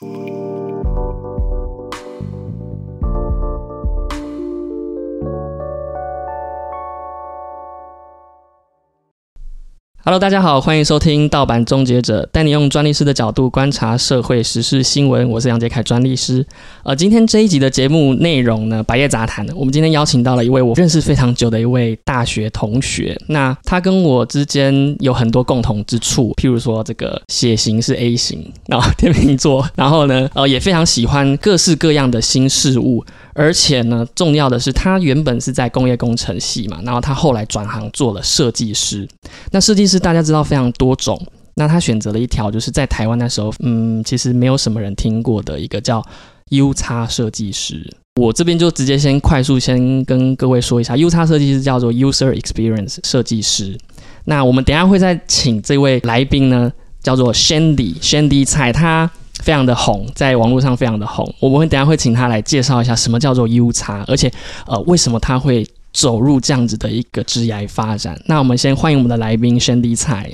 Oh. Hello，大家好，欢迎收听《盗版终结者》，带你用专利师的角度观察社会时事新闻。我是杨杰凯，专利师。呃，今天这一集的节目内容呢，百叶杂谈。我们今天邀请到了一位我认识非常久的一位大学同学。那他跟我之间有很多共同之处，譬如说这个血型是 A 型，然后天秤座，然后呢，呃，也非常喜欢各式各样的新事物。而且呢，重要的是，他原本是在工业工程系嘛，然后他后来转行做了设计师。那设计师大家知道非常多种，那他选择了一条就是在台湾那时候，嗯，其实没有什么人听过的一个叫 U 叉设计师。我这边就直接先快速先跟各位说一下，U 叉设计师叫做 User Experience 设计师。那我们等下会再请这位来宾呢，叫做 Shandy Shandy 蔡他。非常的红，在网络上非常的红。我们等下会请他来介绍一下什么叫做 U 叉，而且呃，为什么他会走入这样子的一个职业发展？那我们先欢迎我们的来宾宣迪菜。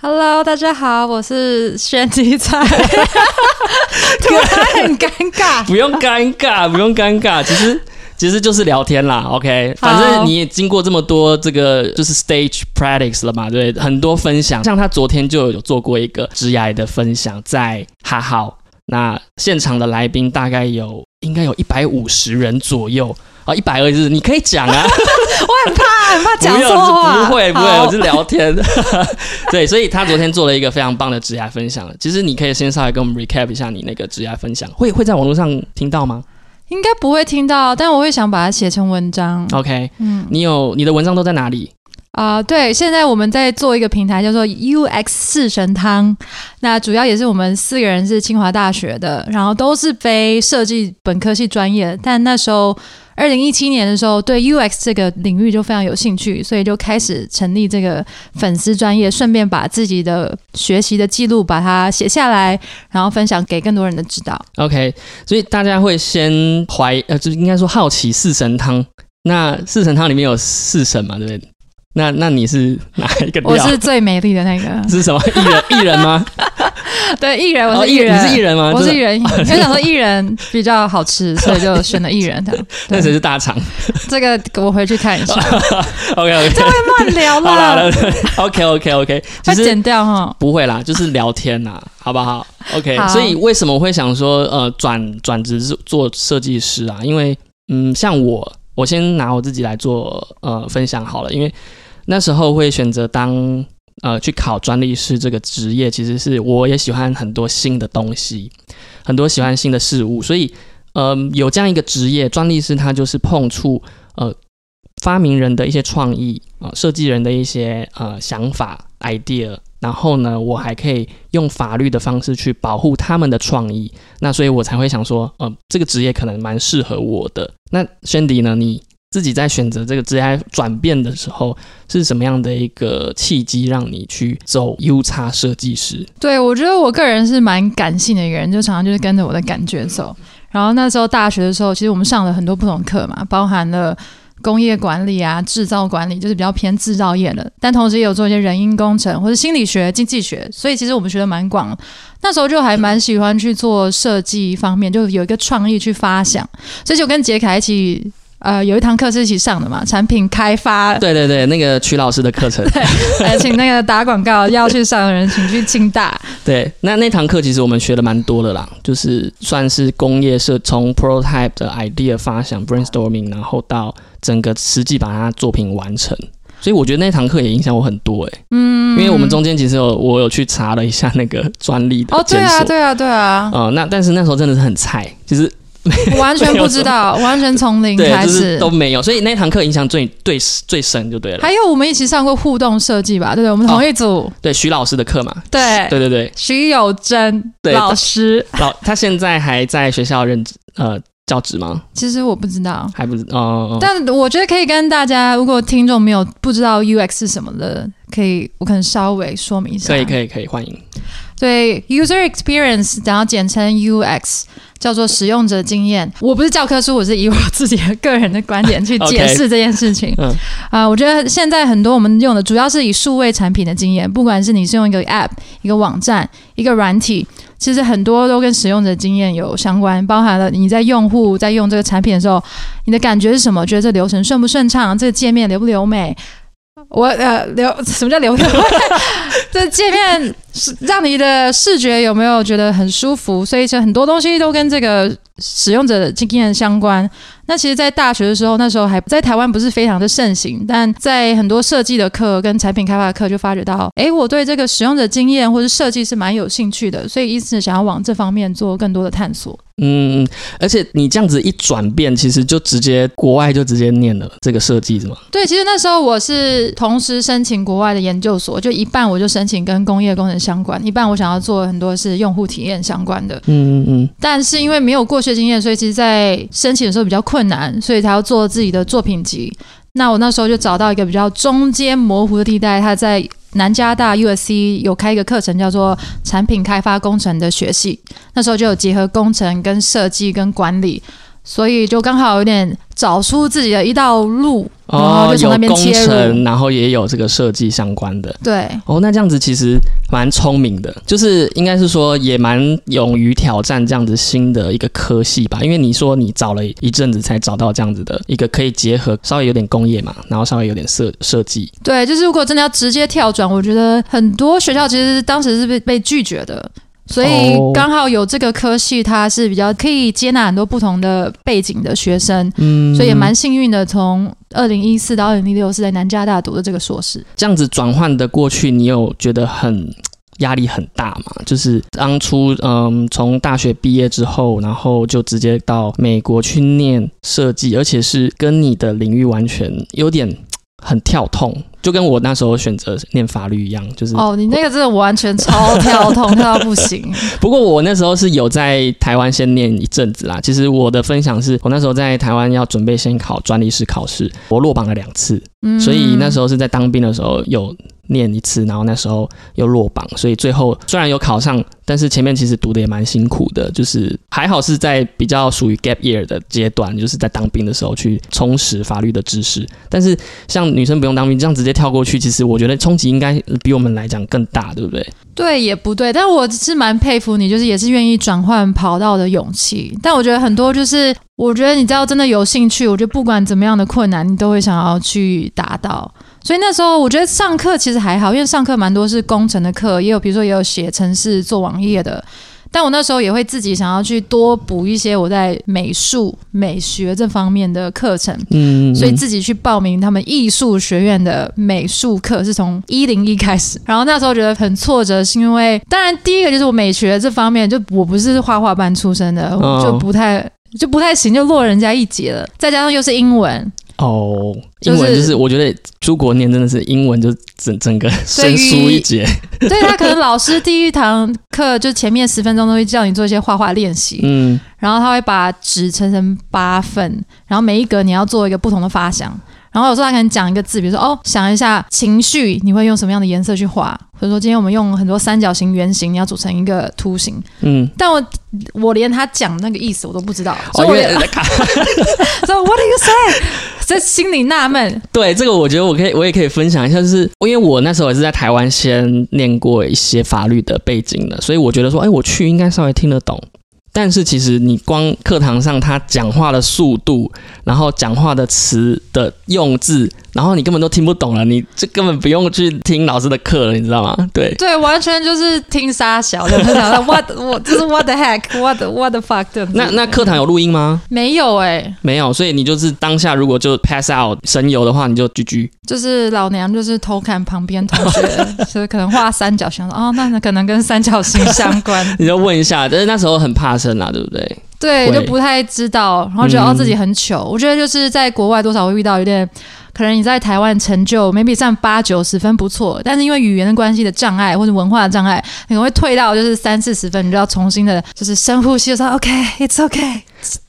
Hello，大家好，我是宣迪菜。突然很尴尬，不用尴尬，不用尴尬，其实。其实就是聊天啦，OK，反正你也经过这么多这个就是 stage practice 了嘛，对，很多分享，像他昨天就有做过一个直癌的分享，在哈好，那现场的来宾大概有应该有一百五十人左右。啊，一百二十，你可以讲啊，我很怕，很怕讲错话，不会不会，我是聊天，对，所以他昨天做了一个非常棒的直癌分享，其实你可以先稍微跟我们 recap 一下你那个直癌分享，会会在网络上听到吗？应该不会听到，但我会想把它写成文章。OK，嗯，你有你的文章都在哪里？啊，对，现在我们在做一个平台，叫做 UX 四神汤。那主要也是我们四个人是清华大学的，然后都是非设计本科系专业，但那时候。二零一七年的时候，对 UX 这个领域就非常有兴趣，所以就开始成立这个粉丝专业，顺便把自己的学习的记录把它写下来，然后分享给更多人的指导。OK，所以大家会先怀呃，就是应该说好奇四神汤。那四神汤里面有四神嘛，对不对？那那你是哪一个？我是最美丽的那个。是什么艺人？艺人吗？对，艺人，我是艺人。你是艺人吗？我是艺人。我想说艺人比较好吃，所以就选了艺人。那谁是大肠？这个我回去看一下。OK OK。这会乱聊了。OK OK OK。会剪掉哈？不会啦，就是聊天呐，好不好？OK。所以为什么会想说呃转转职做设计师啊？因为嗯，像我，我先拿我自己来做呃分享好了，因为那时候会选择当。呃，去考专利师这个职业，其实是我也喜欢很多新的东西，很多喜欢新的事物，所以，呃，有这样一个职业，专利师他就是碰触呃发明人的一些创意啊，设计人的一些呃想法 idea，然后呢，我还可以用法律的方式去保护他们的创意，那所以我才会想说，呃，这个职业可能蛮适合我的。那轩迪呢，你？自己在选择这个职业转变的时候，是什么样的一个契机让你去走 U 叉设计师？对我觉得我个人是蛮感性的一个人，就常常就是跟着我的感觉走。然后那时候大学的时候，其实我们上了很多不同课嘛，包含了工业管理啊、制造管理，就是比较偏制造业的。但同时也有做一些人因工程或者心理学、经济学，所以其实我们学的蛮广。那时候就还蛮喜欢去做设计方面，就有一个创意去发想，所以就跟杰凯一起。呃，有一堂课是一起上的嘛，产品开发。对对对，那个曲老师的课程。对，请那个打广告要去上的人，请去清大。对，那那堂课其实我们学的蛮多的啦，就是算是工业设从 prototype 的 idea 发想 brainstorming，然后到整个实际把它作品完成。所以我觉得那堂课也影响我很多哎。嗯。因为我们中间其实有我有去查了一下那个专利的。哦，对啊，对啊，对啊。呃，那但是那时候真的是很菜，其实。完全不知道，完全从零开始都没有，所以那堂课影响最最最深就对了。还有我们一起上过互动设计吧，对不对？我们同一组。对徐老师的课嘛，对对对对，徐有贞老师，老他现在还在学校任职呃教职吗？其实我不知道，还不知哦。但我觉得可以跟大家，如果听众没有不知道 UX 是什么的，可以我可能稍微说明一下。可以可以可以，欢迎。对，user experience，然后简称 UX。叫做使用者经验，我不是教科书，我是以我自己的个人的观点去解释这件事情。啊，我觉得现在很多我们用的主要是以数位产品的经验，不管是你是用一个 App、一个网站、一个软体，其实很多都跟使用者经验有相关，包含了你在用户在用这个产品的时候，你的感觉是什么？觉得这流程顺不顺畅？这个界面流不流美？我呃流 什么叫流美？这界面是让你的视觉有没有觉得很舒服？所以其实很多东西都跟这个使用者的经验相关。那其实，在大学的时候，那时候还在台湾不是非常的盛行，但在很多设计的课跟产品开发的课，就发觉到，哎，我对这个使用者经验或者设计是蛮有兴趣的，所以因此想要往这方面做更多的探索。嗯，而且你这样子一转变，其实就直接国外就直接念了这个设计是吗？对，其实那时候我是同时申请国外的研究所，就一半我就申请跟工业工程相关，一般我想要做很多是用户体验相关的。嗯嗯嗯。但是因为没有过去经验，所以其实在申请的时候比较困难，所以才要做自己的作品集。那我那时候就找到一个比较中间模糊的地带，他在。南加大 USC 有开一个课程，叫做产品开发工程的学系，那时候就有结合工程跟设计跟管理。所以就刚好有点找出自己的一道路，然后就从那边切入，然后也有这个设计相关的。对，哦，那这样子其实蛮聪明的，就是应该是说也蛮勇于挑战这样子新的一个科系吧。因为你说你找了一阵子才找到这样子的一个可以结合稍微有点工业嘛，然后稍微有点设设计。对，就是如果真的要直接跳转，我觉得很多学校其实当时是被被拒绝的。所以刚好有这个科系，它是比较可以接纳很多不同的背景的学生，嗯，所以也蛮幸运的。从二零一四到二零一六是在南加大读的这个硕士，这样子转换的过去，你有觉得很压力很大吗？就是当初嗯，从大学毕业之后，然后就直接到美国去念设计，而且是跟你的领域完全有点很跳痛。就跟我那时候选择念法律一样，就是哦，你那个真的完全超跳痛，跳到不行。不过我那时候是有在台湾先念一阵子啦。其实我的分享是我那时候在台湾要准备先考专利师考试，我落榜了两次，所以那时候是在当兵的时候有。念一次，然后那时候又落榜，所以最后虽然有考上，但是前面其实读的也蛮辛苦的，就是还好是在比较属于 gap year 的阶段，就是在当兵的时候去充实法律的知识。但是像女生不用当兵，这样直接跳过去，其实我觉得冲击应该比我们来讲更大，对不对？对，也不对，但我是蛮佩服你，就是也是愿意转换跑道的勇气。但我觉得很多就是，我觉得你知道真的有兴趣，我觉得不管怎么样的困难，你都会想要去达到。所以那时候我觉得上课其实还好，因为上课蛮多是工程的课，也有比如说也有写程式、做网页的。但我那时候也会自己想要去多补一些我在美术、美学这方面的课程，嗯，所以自己去报名他们艺术学院的美术课，是从一零一开始。然后那时候觉得很挫折，是因为当然第一个就是我美学这方面，就我不是画画班出身的，就不太就不太行，就落人家一截了。再加上又是英文。哦，英文就是我觉得出国念真的是英文就整整个生疏一截。对他可能老师第一堂课就前面十分钟都会叫你做一些画画练习，嗯，然后他会把纸拆成八份，然后每一格你要做一个不同的发想。然后有时候他可能讲一个字，比如说哦，想一下情绪，你会用什么样的颜色去画？或者说今天我们用很多三角形、圆形，你要组成一个图形。嗯，但我我连他讲那个意思我都不知道，所以我也在看。So what do you say？在心里纳闷。对这个，我觉得我可以，我也可以分享一下，就是因为我那时候也是在台湾先念过一些法律的背景的，所以我觉得说，哎，我去应该稍微听得懂。但是其实你光课堂上他讲话的速度，然后讲话的词的用字。然后你根本都听不懂了，你这根本不用去听老师的课了，你知道吗？对对，完全就是听沙小的，就想到 what 我就是 what the heck，what what the fuck 的。那那课堂有录音吗？没有哎，没有，所以你就是当下如果就 pass out 神游的话，你就 GG。就是老娘就是偷看旁边同学，所以可能画三角形，哦，那可能跟三角形相关。你就问一下，但是那时候很怕生啊，对不对？对，就不太知道，然后觉得自己很糗。我觉得就是在国外多少会遇到有点。可能你在台湾成就 maybe 占八九十分不错，但是因为语言的关系的障碍或者文化的障碍，可能会退到就是三四十分，你就要重新的，就是深呼吸，说 OK，it's OK。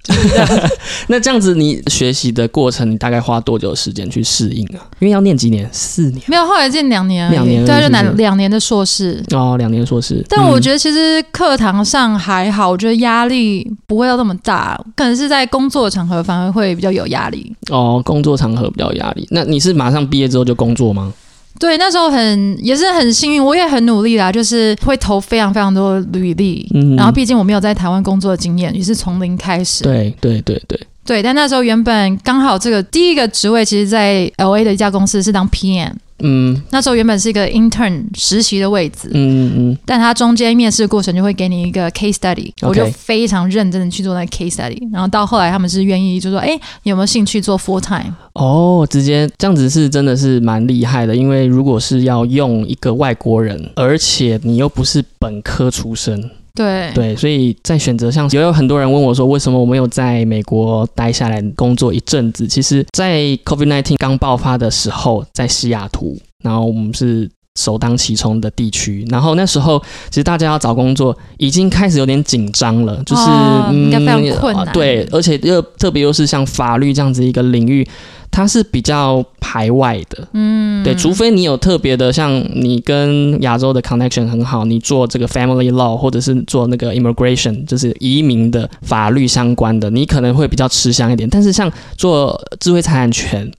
那这样子，你学习的过程，你大概花多久时间去适应啊？因为要念几年？四年？没有，后来念两年，两年，对，就两两年的硕士。哦，两年硕士。但我觉得其实课堂上还好，我觉得压力不会要那么大，可能是在工作场合反而会比较有压力。哦，工作场合比较压力。那你是马上毕业之后就工作吗？对，那时候很也是很幸运，我也很努力啦，就是会投非常非常多履历。嗯然后毕竟我没有在台湾工作的经验，也是从零开始。对对对对，对，但那时候原本刚好这个第一个职位，其实在 L A 的一家公司是当 PM，嗯。那时候原本是一个 intern 实习的位置，嗯嗯嗯。但他中间面试过程就会给你一个 case study，OK。我就非常认真的去做那个 case study，然后到后来他们是愿意就说，哎，你有没有兴趣做 full time？哦，直接这样子是真的是蛮厉害的，因为如果是要用一个外国人，而且你又不是本科出身，对对，所以在选择上也有很多人问我说，为什么我没有在美国待下来工作一阵子？其实，在 COVID-19 刚爆发的时候，在西雅图，然后我们是。首当其冲的地区，然后那时候其实大家要找工作已经开始有点紧张了，就是、哦应该非常困难啊对，而且又特别又是像法律这样子一个领域，它是比较排外的，嗯，对，除非你有特别的，像你跟亚洲的 connection 很好，你做这个 family law 或者是做那个 immigration，就是移民的法律相关的，你可能会比较吃香一点。但是像做智慧财产权，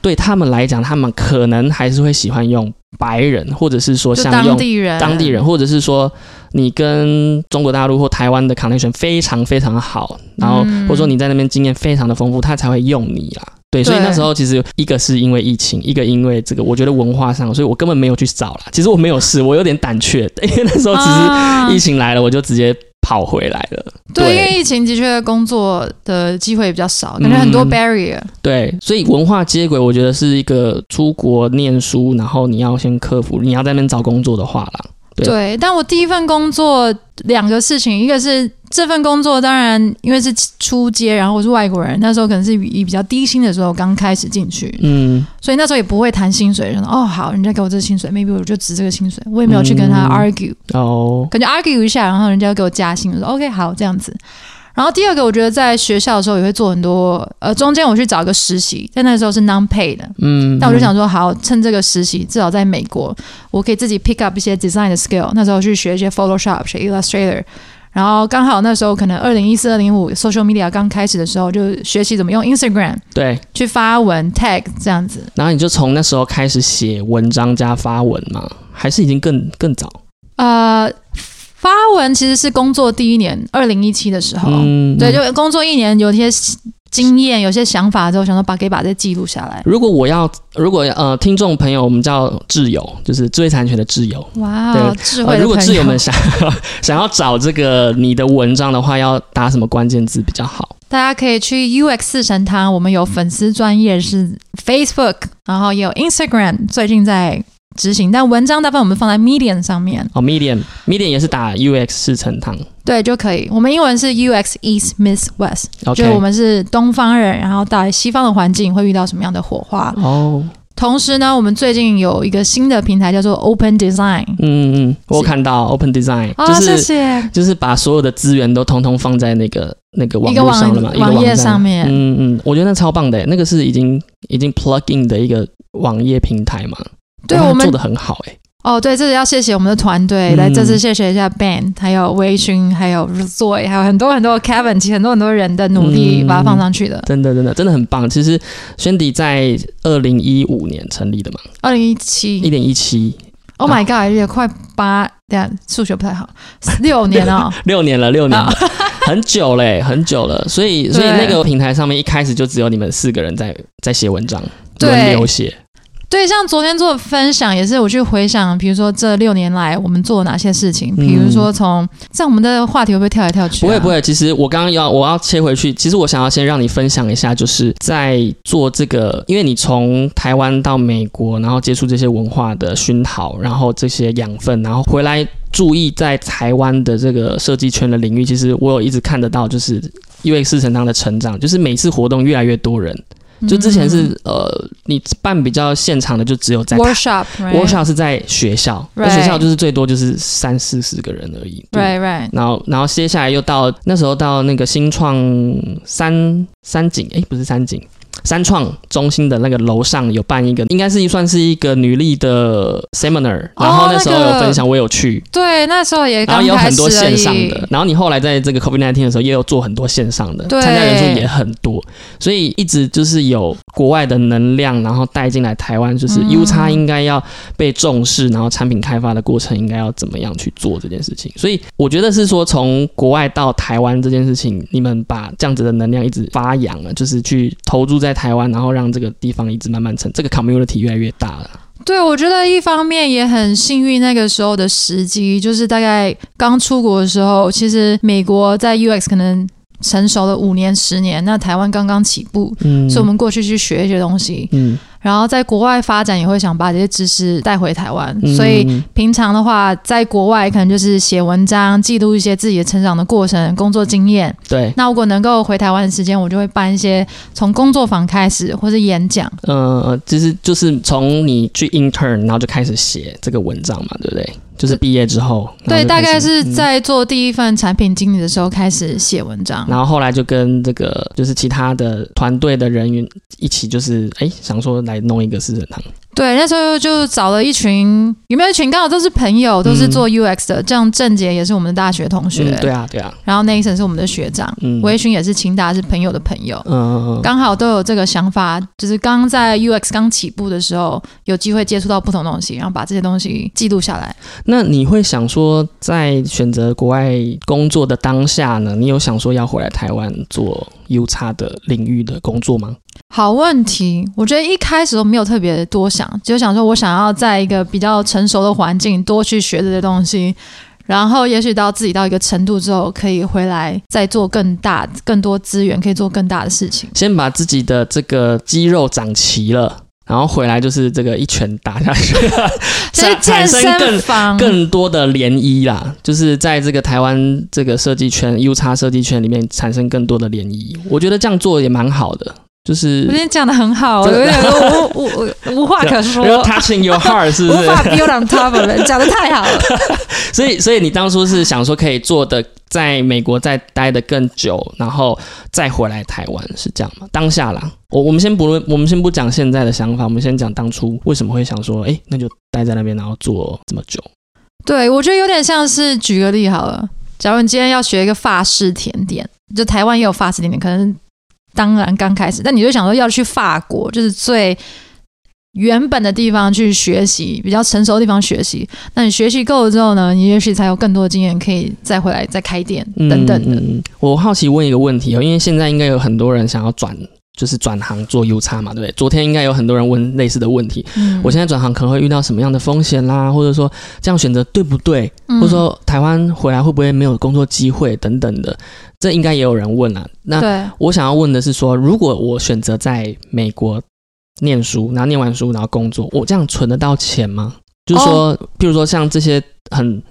对他们来讲，他们可能还是会喜欢用白人，或者是说像用当地人，当地人，或者是说你跟中国大陆或台湾的 connection 非常非常好，然后嗯或者说你在那边经验非常的丰富，他才会用你啦。对，所以那时候其实一个是因为疫情，一个因为这个，我觉得文化上，所以我根本没有去找啦。其实我没有试，我有点胆怯，因为那时候只是啊疫情来了，我就直接跑回来了。对，因为疫情的确工作的机会也比较少，感觉很多嗯 barrier。对，所以文化接轨，我觉得是一个出国念书，然后你要先克服，你要在那边找工作的话啦。对。对，但我第一份工作两个事情，一个是这份工作，当然因为是初阶，然后我是外国人，那时候可能是以比较低薪的时候刚开始进去，嗯，所以那时候也不会谈薪水，就说哦好，人家给我这个薪水，maybe 我就值这个薪水，我也没有去跟他嗯。argue，、哦，感觉 argue 一下，然后人家给我加薪，我说 OK 好这样子。然后第二个，我觉得在学校的时候也会做很多，呃，中间我去找一个实习，但那时候是 non pay 的，嗯，但我就想说，好，趁这个实习，至少在美国，我可以自己 pick up 一些 design 的 skill。那时候去学一些 Photoshop、学 Illustrator，然后刚好那时候可能二零一四、二零一五 social media 刚开始的时候，就学习怎么用 Instagram 对，去发文 tag 这样子。然后你就从那时候开始写文章加发文嘛，还是已经更更早？呃，发文其实是工作第一年，二零一七的时候，嗯，对，就工作一年，有些经验、有些想法之后，想说把可以把这记录下来。如果我要，如果呃，听众朋友，我们叫挚友，就是智慧产权的挚友。哇，对呃，智慧的如果挚友们想 想要找这个你的文章的话，要打什么关键字比较好？大家可以去 UX 四神汤，我们有粉丝专业是 Facebook，然后也有 Instagram，最近在执行，但文章大部分我们放在 Medium 上面，哦，Medium，Medium 也是打 UX 四成堂。对就可以。我们英文是 UX East Miss West，OK，就是我们是东方人，然后到西方的环境会遇到什么样的火花。哦，同时呢，我们最近有一个新的平台叫做 Open Design，嗯嗯，我有看到 Open Design，啊、就是谢谢。就是把所有的资源都通通放在那个那个网络上了嘛，一个网页上面嗯嗯，我觉得那超棒的，那个是已经已经 plug in 的一个网页平台嘛，哇对我们做的很好哎，哦，对，这里要谢谢我们的团队，嗯。来这次谢谢一下 Ben，还有微醺，还有 Zoe，还有很多很多 Kevin，其实很多很多人的努力嗯。把它放上去的。真的真的真的很棒。其实轩迪在二零一五年成立的嘛，二零一七。一七点一七，Oh my God，也快八，等下数学不太好，六年哦。六年了，六年了，很久嘞，很久了。所以所以那个平台上面一开始就只有你们四个人在在写文章，对。轮流写。对，像昨天做的分享也是，我去回想，比如说这六年来我们做了哪些事情，嗯比如说从这样我们的话题会不会跳来跳去、啊？不会不会，其实我刚刚要我要切回去，其实我想要先让你分享一下，就是在做这个，因为你从台湾到美国，然后接触这些文化的熏陶，然后这些养分，然后回来注意在台湾的这个设计圈的领域，其实我有一直看得到，就是因为四成堂的成长，就是每次活动越来越多人，就之前是、呃，你办比较现场的，就只有在台嗯 workshop，right？workshop 是在学校，那 Right 学校就是最多就是三四十个人而已。对 right 然后，然后接下来又到那时候到那个新创三三井，哎，不是三井，三创中心的那个楼上有办一个，应该是算是一个女力的 seminar，然后那时候有分享，我有去。对，那时候也然后也有很多线上的，然后你后来在这个 COVID nineteen 的时候，也有做很多线上的，参加人数也很多，所以一直就是有国外的能量，然后带进来台湾，就是 U 叉应该要被重视，然后产品开发的过程应该要怎么样去做这件事情。所以我觉得是说，从国外到台湾这件事情，你们把这样子的能量一直发扬了，就是去投注在台湾，然后让这个地方一直慢慢成这个 community 越来越大了。对，我觉得一方面也很幸运，那个时候的时机就是大概刚出国的时候，其实美国在 UX 可能成熟了五年、十年，那台湾刚刚起步，嗯，所以我们过去去学一些东西，嗯。然后在国外发展也会想把这些知识带回台湾，所以平常的话，在国外可能就是写文章，记录一些自己的成长的过程、工作经验。对，那如果能够回台湾的时间，我就会办一些从工作坊开始，或是演讲。嗯，其实就是从你去 intern，然后就开始写这个文章嘛，对不对？就是毕业之后，对，大概是在做第一份产品经理的时候开始写文章，然后后来就跟这个就是其他的团队的人员一起，就是哎想说来弄一个四神汤。对，那时候就找了一群，有没有一群刚好都是朋友，都是做 UX 的，这样郑杰也是我们的大学同学，对啊，对啊。然后 Nathan 是我们的学长，维勋也是清大是朋友的朋友，嗯嗯嗯，刚好都有这个想法，就是刚在 UX 刚起步的时候，有机会接触到不同东西，然后把这些东西记录下来。那你会想说，在选择国外工作的当下呢，你有想说要回来台湾做 U 叉的领域的工作吗？好问题，我觉得一开始都没有特别多想，就想说我想要在一个比较成熟的环境多去学这些东西，然后也许到自己到一个程度之后，可以回来再做更大、更多资源，可以做更大的事情。先把自己的这个肌肉长齐了，然后回来就是这个一拳打下去，产生更更多的涟漪啦，就是在这个台湾这个设计圈、U 叉设计圈里面产生更多的涟漪。我觉得这样做也蛮好的。就是我觉得讲的很好，有点 无无无话可说。Touching your heart 是不是？无法 build on top of it，讲的太好了。所以，所以你当初是想说可以做的，在美国再待的更久，然后再回来台湾，是这样吗？当下啦，我我们先不论，我们先不讲现在的想法，我们先讲当初为什么会想说，哎，那就待在那边，然后做这么久。对，我觉得有点像是举个例好了，假如你今天要学一个法式甜点，就台湾也有法式甜点，可能。当然，刚开始，但你就想说要去法国，就是最原本的地方去学习，比较成熟的地方学习。那你学习够了之后呢，你也许才有更多的经验，可以再回来再开店等等的。我好奇问一个问题哦，因为现在应该有很多人想要转，就是转行做 U 叉嘛，对不对？昨天应该有很多人问类似的问题。嗯我现在转行可能会遇到什么样的风险啦？或者说这样选择对不对？或者说台湾回来会不会没有工作机会等等的？这应该也有人问啊。那我想要问的是说，如果我选择在美国念书，然后念完书然后工作，我这样存得到钱吗？就是说，譬如说像这些很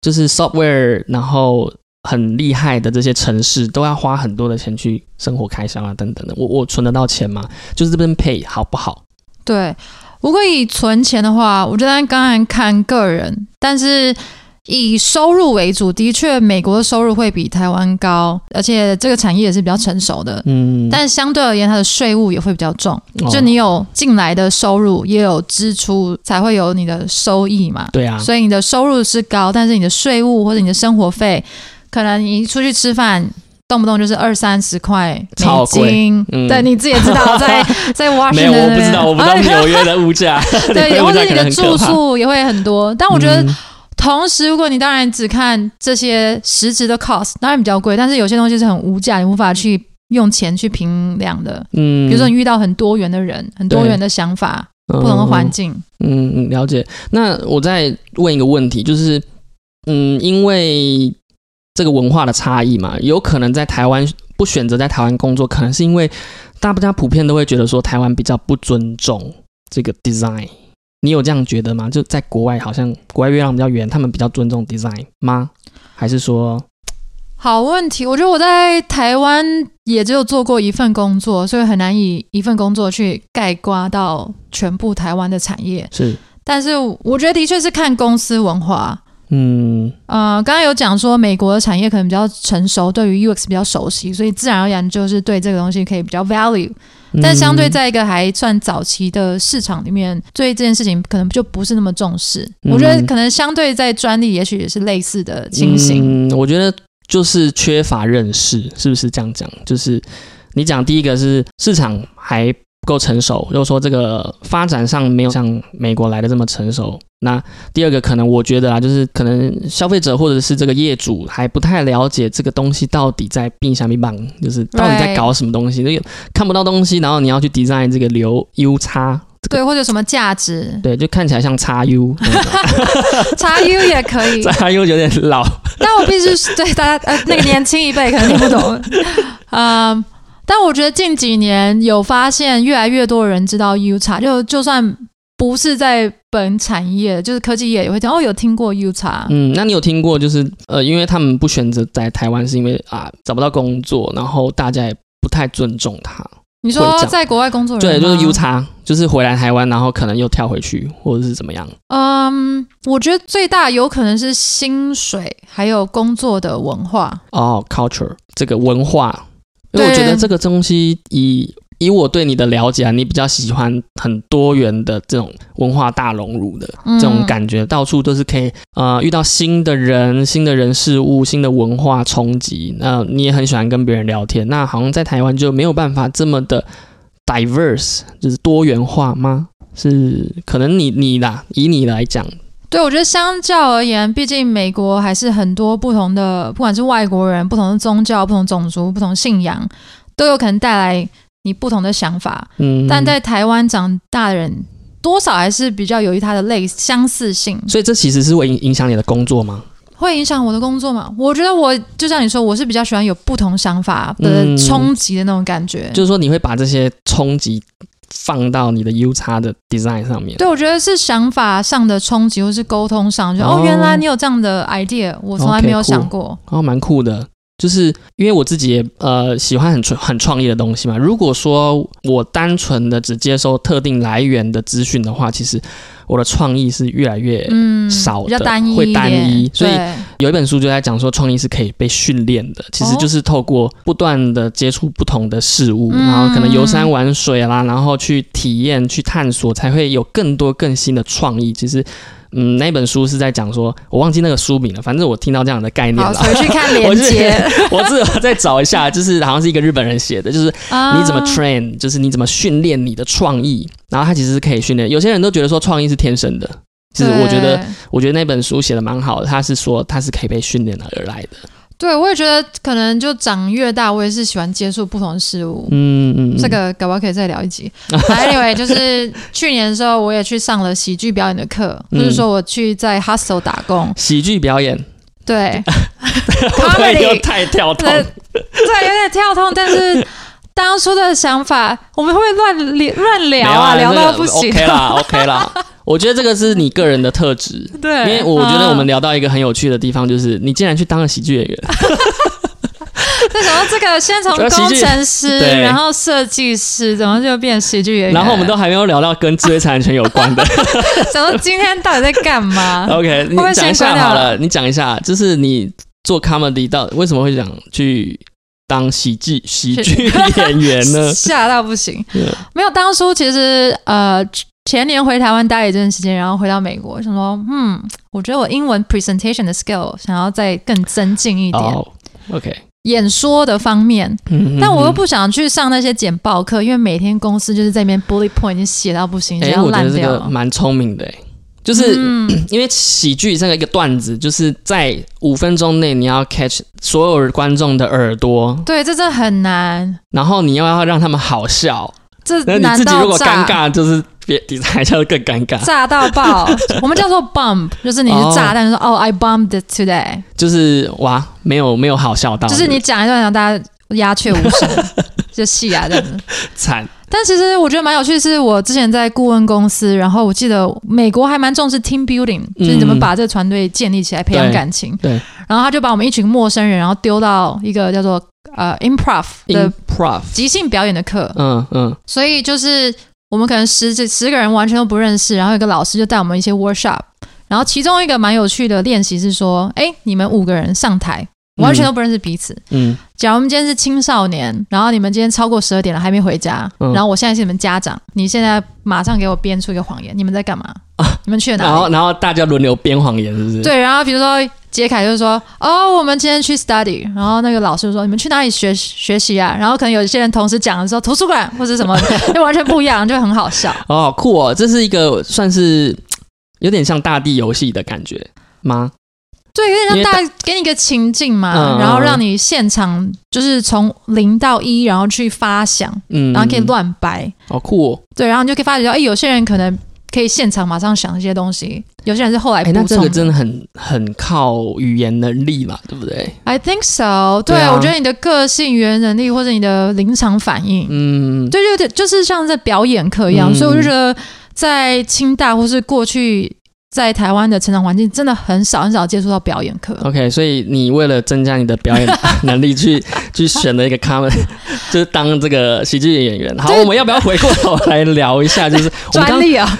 就是 software，然后很厉害的这些城市，都要花很多的钱去生活开销啊等等的。我我存得到钱吗？就是这边 pay 好不好？对，如果以存钱的话，我觉得当然看个人，但是。以收入为主，的确，美国的收入会比台湾高，而且这个产业也是比较成熟的。嗯，但相对而言，它的税务也会比较重。就你有进来的收入，也有支出，才会有你的收益嘛。对啊，所以你的收入是高，但是你的税务或者你的生活费，可能你出去吃饭，动不动就是二三十块美金。对，你自己也知道，在 在 Washington，没有，我不知道，我不知道纽约的物价。对，或者你的住宿也会很多，但我觉得。同时，如果你当然只看这些实质的 cost，当然比较贵。但是有些东西是很无价，你无法去用钱去评量的。嗯，比如说你遇到很多元的人，很多元的想法，不同的环境。嗯，了解。那我再问一个问题，就是，嗯，因为这个文化的差异嘛，有可能在台湾不选择在台湾工作，可能是因为大家普遍都会觉得说台湾比较不尊重这个 design。你有这样觉得吗？就在国外，好像国外月亮比较圆，他们比较尊重 design 吗？还是说？好问题，我觉得我在台湾也只有做过一份工作，所以很难以一份工作去概括到全部台湾的产业。是，但是我觉得的确是看公司文化。嗯，呃，刚刚有讲说美国的产业可能比较成熟，对于 UX 比较熟悉，所以自然而然就是对这个东西可以比较 value。但相对在一个还算早期的市场里面，对这件事情可能就不是那么重视。嗯我觉得可能相对在专利，也许也是类似的情形。嗯，我觉得就是缺乏认识，是不是这样讲？就是你讲第一个是市场还不够成熟，又说这个发展上没有像美国来的这么成熟。那第二个可能我觉得啊，就是可能消费者或者是这个业主还不太了解这个东西到底在并下面棒，就是到底在搞什么东西，那个看不到东西，然后你要去 design 这个流 U 叉。对，或者什么价值对，就看起来像叉 U，叉 U 也可以。叉 U 有点老，但我必须是对大家呃那个年轻一辈可能听不懂，嗯。但我觉得近几年有发现越来越多人知道 U 叉，就就算不是在本产业，就是科技业也会讲哦，有听过 U 叉。嗯，那你有听过就是呃，因为他们不选择在台湾，是因为啊找不到工作，然后大家也不太尊重他。你说在国外工作人对，就是吗 U 叉，就是回来台湾，然后可能又跳回去，或者是怎么样。嗯，我觉得最大有可能是薪水，还有工作的文化。哦，culture 这个文化，因为我觉得这个东西以以我对你的了解啊，你比较喜欢很多元的这种文化大融入的嗯这种感觉，到处都是可以呃遇到新的人、新的人事物、新的文化冲击。那你也很喜欢跟别人聊天，那好像在台湾就没有办法这么的 diverse，就是多元化吗？是可能你你啦，以你来讲，对，我觉得相较而言，毕竟美国还是很多不同的，不管是外国人、不同的宗教、不同种族、不同信仰，都有可能带来你不同的想法。嗯，但在台湾长大的人，多少还是比较有于它的类相似性，所以这其实是会影影响你的工作吗？会影响我的工作吗？我觉得我就像你说，我是比较喜欢有不同想法的嗯冲击的那种感觉。就是说你会把这些冲击放到你的 U 叉的 design 上面。对，我觉得是想法上的冲击，或是沟通上，就哦哦原来你有这样的 idea，我从来没有想过。哦，蛮酷的。就是因为我自己也呃喜欢很创很创意的东西嘛。如果说我单纯的只接收特定来源的资讯的话，其实我的创意是越来越嗯，少的会单一所以有一本书就在讲说，创意是可以被训练的，其实哦。就是透过不断的接触不同的事物，嗯。然后可能游山玩水啦，然后去体验、去探索，才会有更多更新的创意。其实，嗯，那本书是在讲说，我忘记那个书名了，反正我听到这样的概念好，了。回去看连 我是接。我自己再找一下，就是好像是一个日本人写的，就是你怎么啊 train，就是你怎么训练你的创意，然后它其实是可以训练。有些人都觉得说创意是天生的，其实我觉得我觉得那本书写的蛮好的，他是说它是可以被训练而来的。对，我也觉得可能就长越大，我也是喜欢接触不同的事物。嗯嗯，嗯这个搞不好可以再聊一集。anyway，就是去年的时候，我也去上了喜剧表演的课，嗯就是说我去在 hustle 打工。喜剧表演，对会不会又 Comedy 太跳痛对，对，有点跳痛，但是当初的想法，我们会不会乱聊乱聊啊，聊到不行。OK 啦，OK 啦。我觉得这个是你个人的特质，对，因为我觉得我们嗯聊到一个很有趣的地方，就是你竟然去当了喜剧演员，就想到这个，先从工程师，然后设计师，怎么就变喜剧演员？然后我们都还没有聊到跟智慧财产权有关的。想说今天到底在干嘛？OK，你讲一下好了，你讲一下，就是你做 comedy 到为什么会想去当喜剧喜剧演员呢？吓到不行。对。没有，当初其实呃前年回台湾待了一段时间，然后回到美国，想说嗯，我觉得我英文 presentation 的 skill 想要再更增进一点，哦，OK，演说的方面，嗯但我又不想去上那些简报课，因为每天公司就是在那边 bullet point 已经写到不行，要烂掉蛮聪明的、哎，就是、嗯，因为喜剧这个一个段子，就是在五分钟内你要 catch 所有观众的耳朵，对，这真的很难，然后你又要让他们好笑，这那你难自己如果尴尬，就是别底台下就更尴尬，炸到爆。我们叫做 bump，就是你是炸弹，就说哦，I bumped today，就是哇，没有没有好笑到，就是你讲一段，然后大家鸦雀无声，就戏啊这样。子。惨，但其实我觉得蛮有趣，是我之前在顾问公司，然后我记得美国还蛮重视 team building，就是怎么把这个团队建立起来，培养感情。对然后他就把我们一群陌生人，然后丢到一个叫做呃 improv 的，improv，即兴表演的课，嗯嗯。所以就是我们可能十这十个人完全都不认识，然后有个老师就带我们一些 workshop，然后其中一个蛮有趣的练习是说，哎，你们五个人上台，完全都不认识彼此。嗯假如我们今天是青少年，然后你们今天超过十二点了还没回家，嗯然后我现在是你们家长，你现在马上给我编出一个谎言，你们在干嘛？你们去了然后哪里？然后大家轮流编谎言，是不是？，对，然后比如说杰凯就是说：“哦，我们今天去 study。”然后那个老师就说：“你们去哪里学学习啊？”然后可能有些人同时讲的时候，图书馆或者什么，就完全不一样，就很好笑。哦，好酷哦，这是一个算是有点像大地游戏的感觉吗？对，有点因为像大给你一个情境嘛，嗯然后让你现场就是从零到一，然后去发想，嗯，然后可以乱掰。好酷哦。对，然后你就可以发觉到，哎，有些人可能可以现场马上想一些东西，有些人是后来哎，那这个真的很很靠语言能力嘛，对不对？I think so 对。对啊我觉得你的个性、语言能力或者你的临场反应，嗯，对，就就是像在表演课一样，嗯所以我就觉得在清大或是过去在台湾的成长环境，真的很少很少接触到表演课。OK，所以你为了增加你的表演 能力去，去选了一个 comedy，就是当这个喜剧演员。好，我们要不要回过头来聊一下？就是专利啊，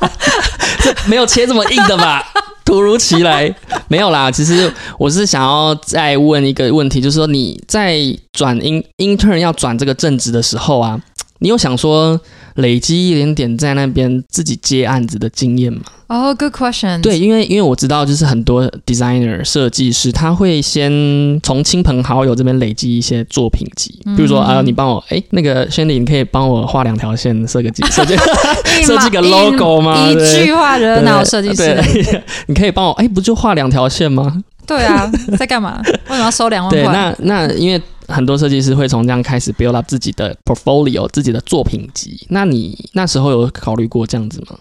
没有切这么硬的吧？突如其来，没有啦。其实我是想要再问一个问题，就是说你在转 in intern 要转这个正职的时候啊，你有想说累积一点点在那边自己接案子的经验嘛？哦、g o o d question。对，因为因为我知道，就是很多 designer 设计师，他会先从亲朋好友这边累积一些作品集，比如说啊、你帮我，哎，那个 Shandy，你可以帮我画两条线，设个几 设计一设计个 logo 吗？一对句话惹恼设计师。对，你可以帮我，哎，不就画两条线吗？对啊，在干嘛？为什么要收两万对，块？那那因为很多设计师会从这样开始 build up 自己的 portfolio，自己的作品集。那你那时候有考虑过这样子吗？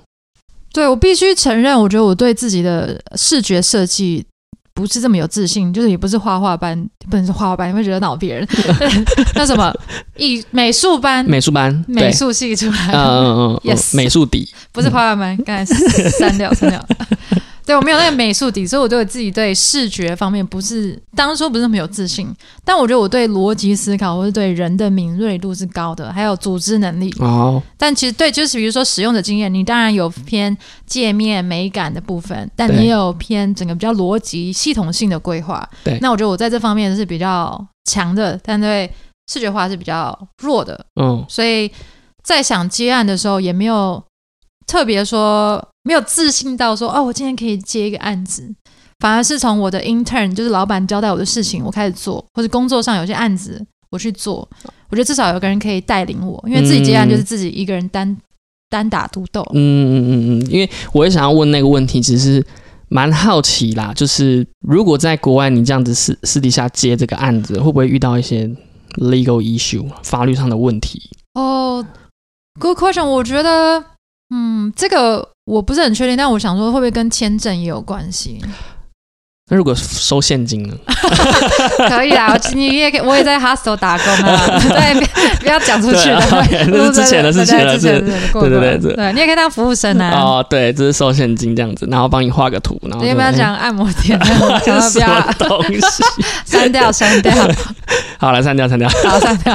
对我必须承认，我觉得我对自己的视觉设计不是这么有自信，就是也不是画画班，不能是画画班，你会惹恼别人。那什么艺美术班、美术班，美，术系出来嗯，嗯嗯嗯 Yes 美术底，不是画画班，刚才删掉删掉。对我没有那个美术底，所以我对我自己对视觉方面不是当初不是那么有自信，但我觉得我对逻辑思考或者对人的敏锐度是高的，还有组织能力。哦，但其实对，就是比如说使用的经验，你当然有偏界面美感的部分，但你也有偏整个比较逻辑系统性的规划。对那我觉得我在这方面是比较强的，但对视觉化是比较弱的，嗯所以在想接案的时候也没有特别说没有自信到说哦，我今天可以接一个案子。反而是从我的 intern，就是老板交代我的事情，我开始做，或者工作上有些案子我去做。我觉得至少有个人可以带领我，因为自己接案就是自己一个人单、单打独斗。嗯嗯嗯嗯，因为我也想要问那个问题，只是蛮好奇啦，就是如果在国外你这样子私私底下接这个案子，会不会遇到一些 legal issue 法律上的问题？哦、g o o d question。我觉得，嗯，这个我不是很确定，但我想说会不会跟签证也有关系？那如果收现金呢？可以啊，你也可以，我也在 hostel 打工啊。对，不不要讲出去对啊的，，OK，那是之前的事情了对对对之前的事情过过对你也可以当服务生啊。哦，对，这是收现金这样子，然后帮你画个图，然后对要不要就讲按摩店？不什么要东西？删掉，删掉，好了，删掉删掉。好删掉。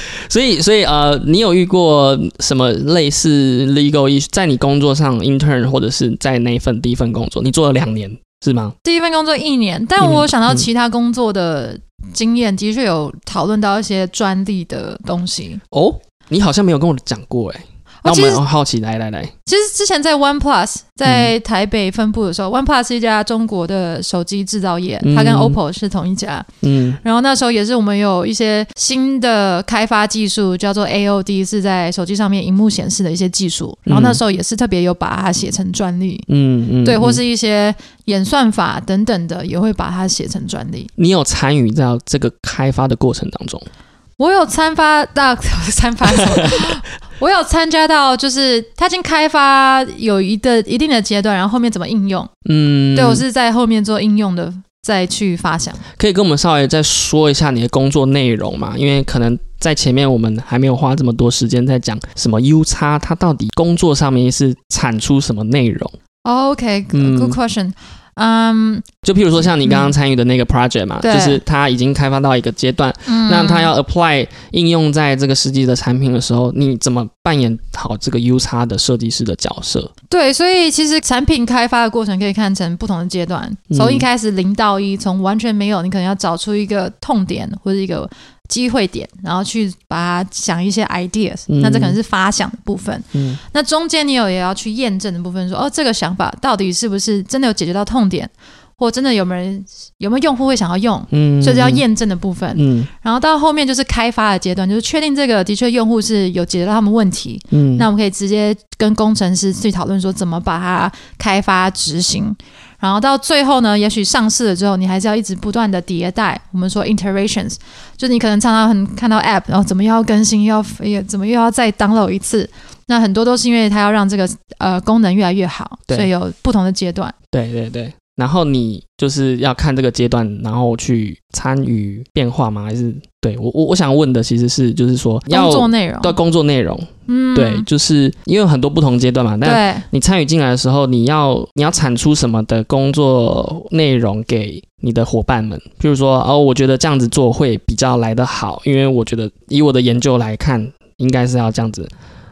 所以，所以呃，你有遇过什么类似 legal issue？在你工作上 intern 或者是在那一份第一份工作，你做了两年是吗？第一份工作一年，但我想到嗯其他工作的经验，的确有讨论到一些专利的东西。哦，你好像没有跟我讲过哎。那我们哦其实很好奇，来来来，其实之前在 OnePlus 在台北分部的时候、o n e p l u s 是一家中国的手机制造业，嗯它跟 OPPO 是同一家。嗯然后那时候也是我们有一些新的开发技术，叫做 AOD，是在手机上面荧幕显示的一些技术。然后那时候也是特别有把它写成专利，嗯嗯，对，嗯或是一些演算法等等的，也会把它写成专利。你有参与到这个开发的过程当中？我有参发到参发什么？我有参加到，就是它已经开发有一个一定的阶段，然后后面怎么应用？嗯，对我是在后面做应用的，再去发想。可以跟我们稍微再说一下你的工作内容嘛？因为可能在前面我们还没有花这么多时间在讲什么 U 叉，它到底工作上面是产出什么内容？OK，good、嗯 question。嗯，就譬如说像你刚刚参与的那个 project 嘛，对。就是它已经开发到一个阶段，嗯。那它要 apply 应用在这个实际的产品的时候，你怎么扮演好这个 U 叉的设计师的角色？对，所以其实产品开发的过程可以看成不同的阶段，嗯。从一开始零到一，从完全没有，你可能要找出一个痛点或者一个机会点，然后去把它想一些 ideas，、嗯那这可能是发想的部分。嗯那中间你有也要去验证的部分说哦，这个想法到底是不是真的有解决到痛点，或真的有没有人有没有用户会想要用，嗯所以这要验证的部分。嗯然后到后面就是开发的阶段，就是确定这个的确用户是有解决到他们问题，嗯那我们可以直接跟工程师去讨论说怎么把它开发执行。然后到最后呢，也许上市了之后，你还是要一直不断的迭代。我们说 iterations，就是你可能常常很看到 app，然后怎么又要更新，又要也怎么又要再 download 一次。那很多都是因为它要让这个呃功能越来越好，所以有不同的阶段。对对对。然后你就是要看这个阶段，然后去参与变化吗？还是对我我我想问的其实是就是说要工作内容，对工作内容，嗯，对，就是因为有很多不同阶段嘛，但你参与进来的时候，你要你要产出什么的工作内容给你的伙伴们？譬如说，哦，我觉得这样子做会比较来得好，因为我觉得以我的研究来看，应该是要这样子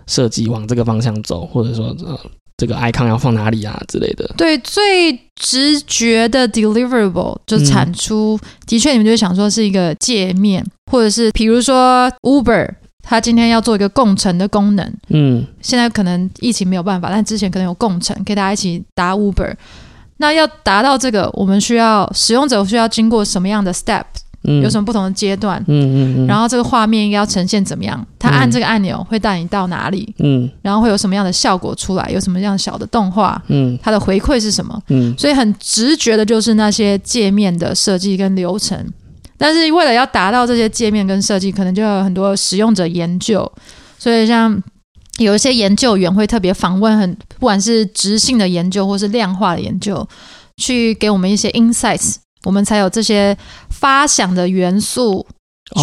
设计往这个方向走，或者说呃这个 icon 要放哪里啊之类的。对，最直觉的 deliverable 就嗯产出，的确你们就会想说是一个界面，或者是比如说 Uber，它今天要做一个共乘的功能，嗯现在可能疫情没有办法，但之前可能有共乘，可以大家一起搭 Uber。那要达到这个，我们需要使用者需要经过什么样的 step，、嗯，有什么不同的阶段？嗯嗯嗯，然后这个画面应该要呈现怎么样？他按这个按钮会带你到哪里？嗯然后会有什么样的效果出来？有什么样小的动画？嗯它的回馈是什么？嗯所以很直觉的就是那些界面的设计跟流程。但是为了要达到这些界面跟设计，可能就要有很多使用者研究。所以像有一些研究员会特别访问很不管是直性的研究或是量化的研究，去给我们一些 insights，我们才有这些发想的元素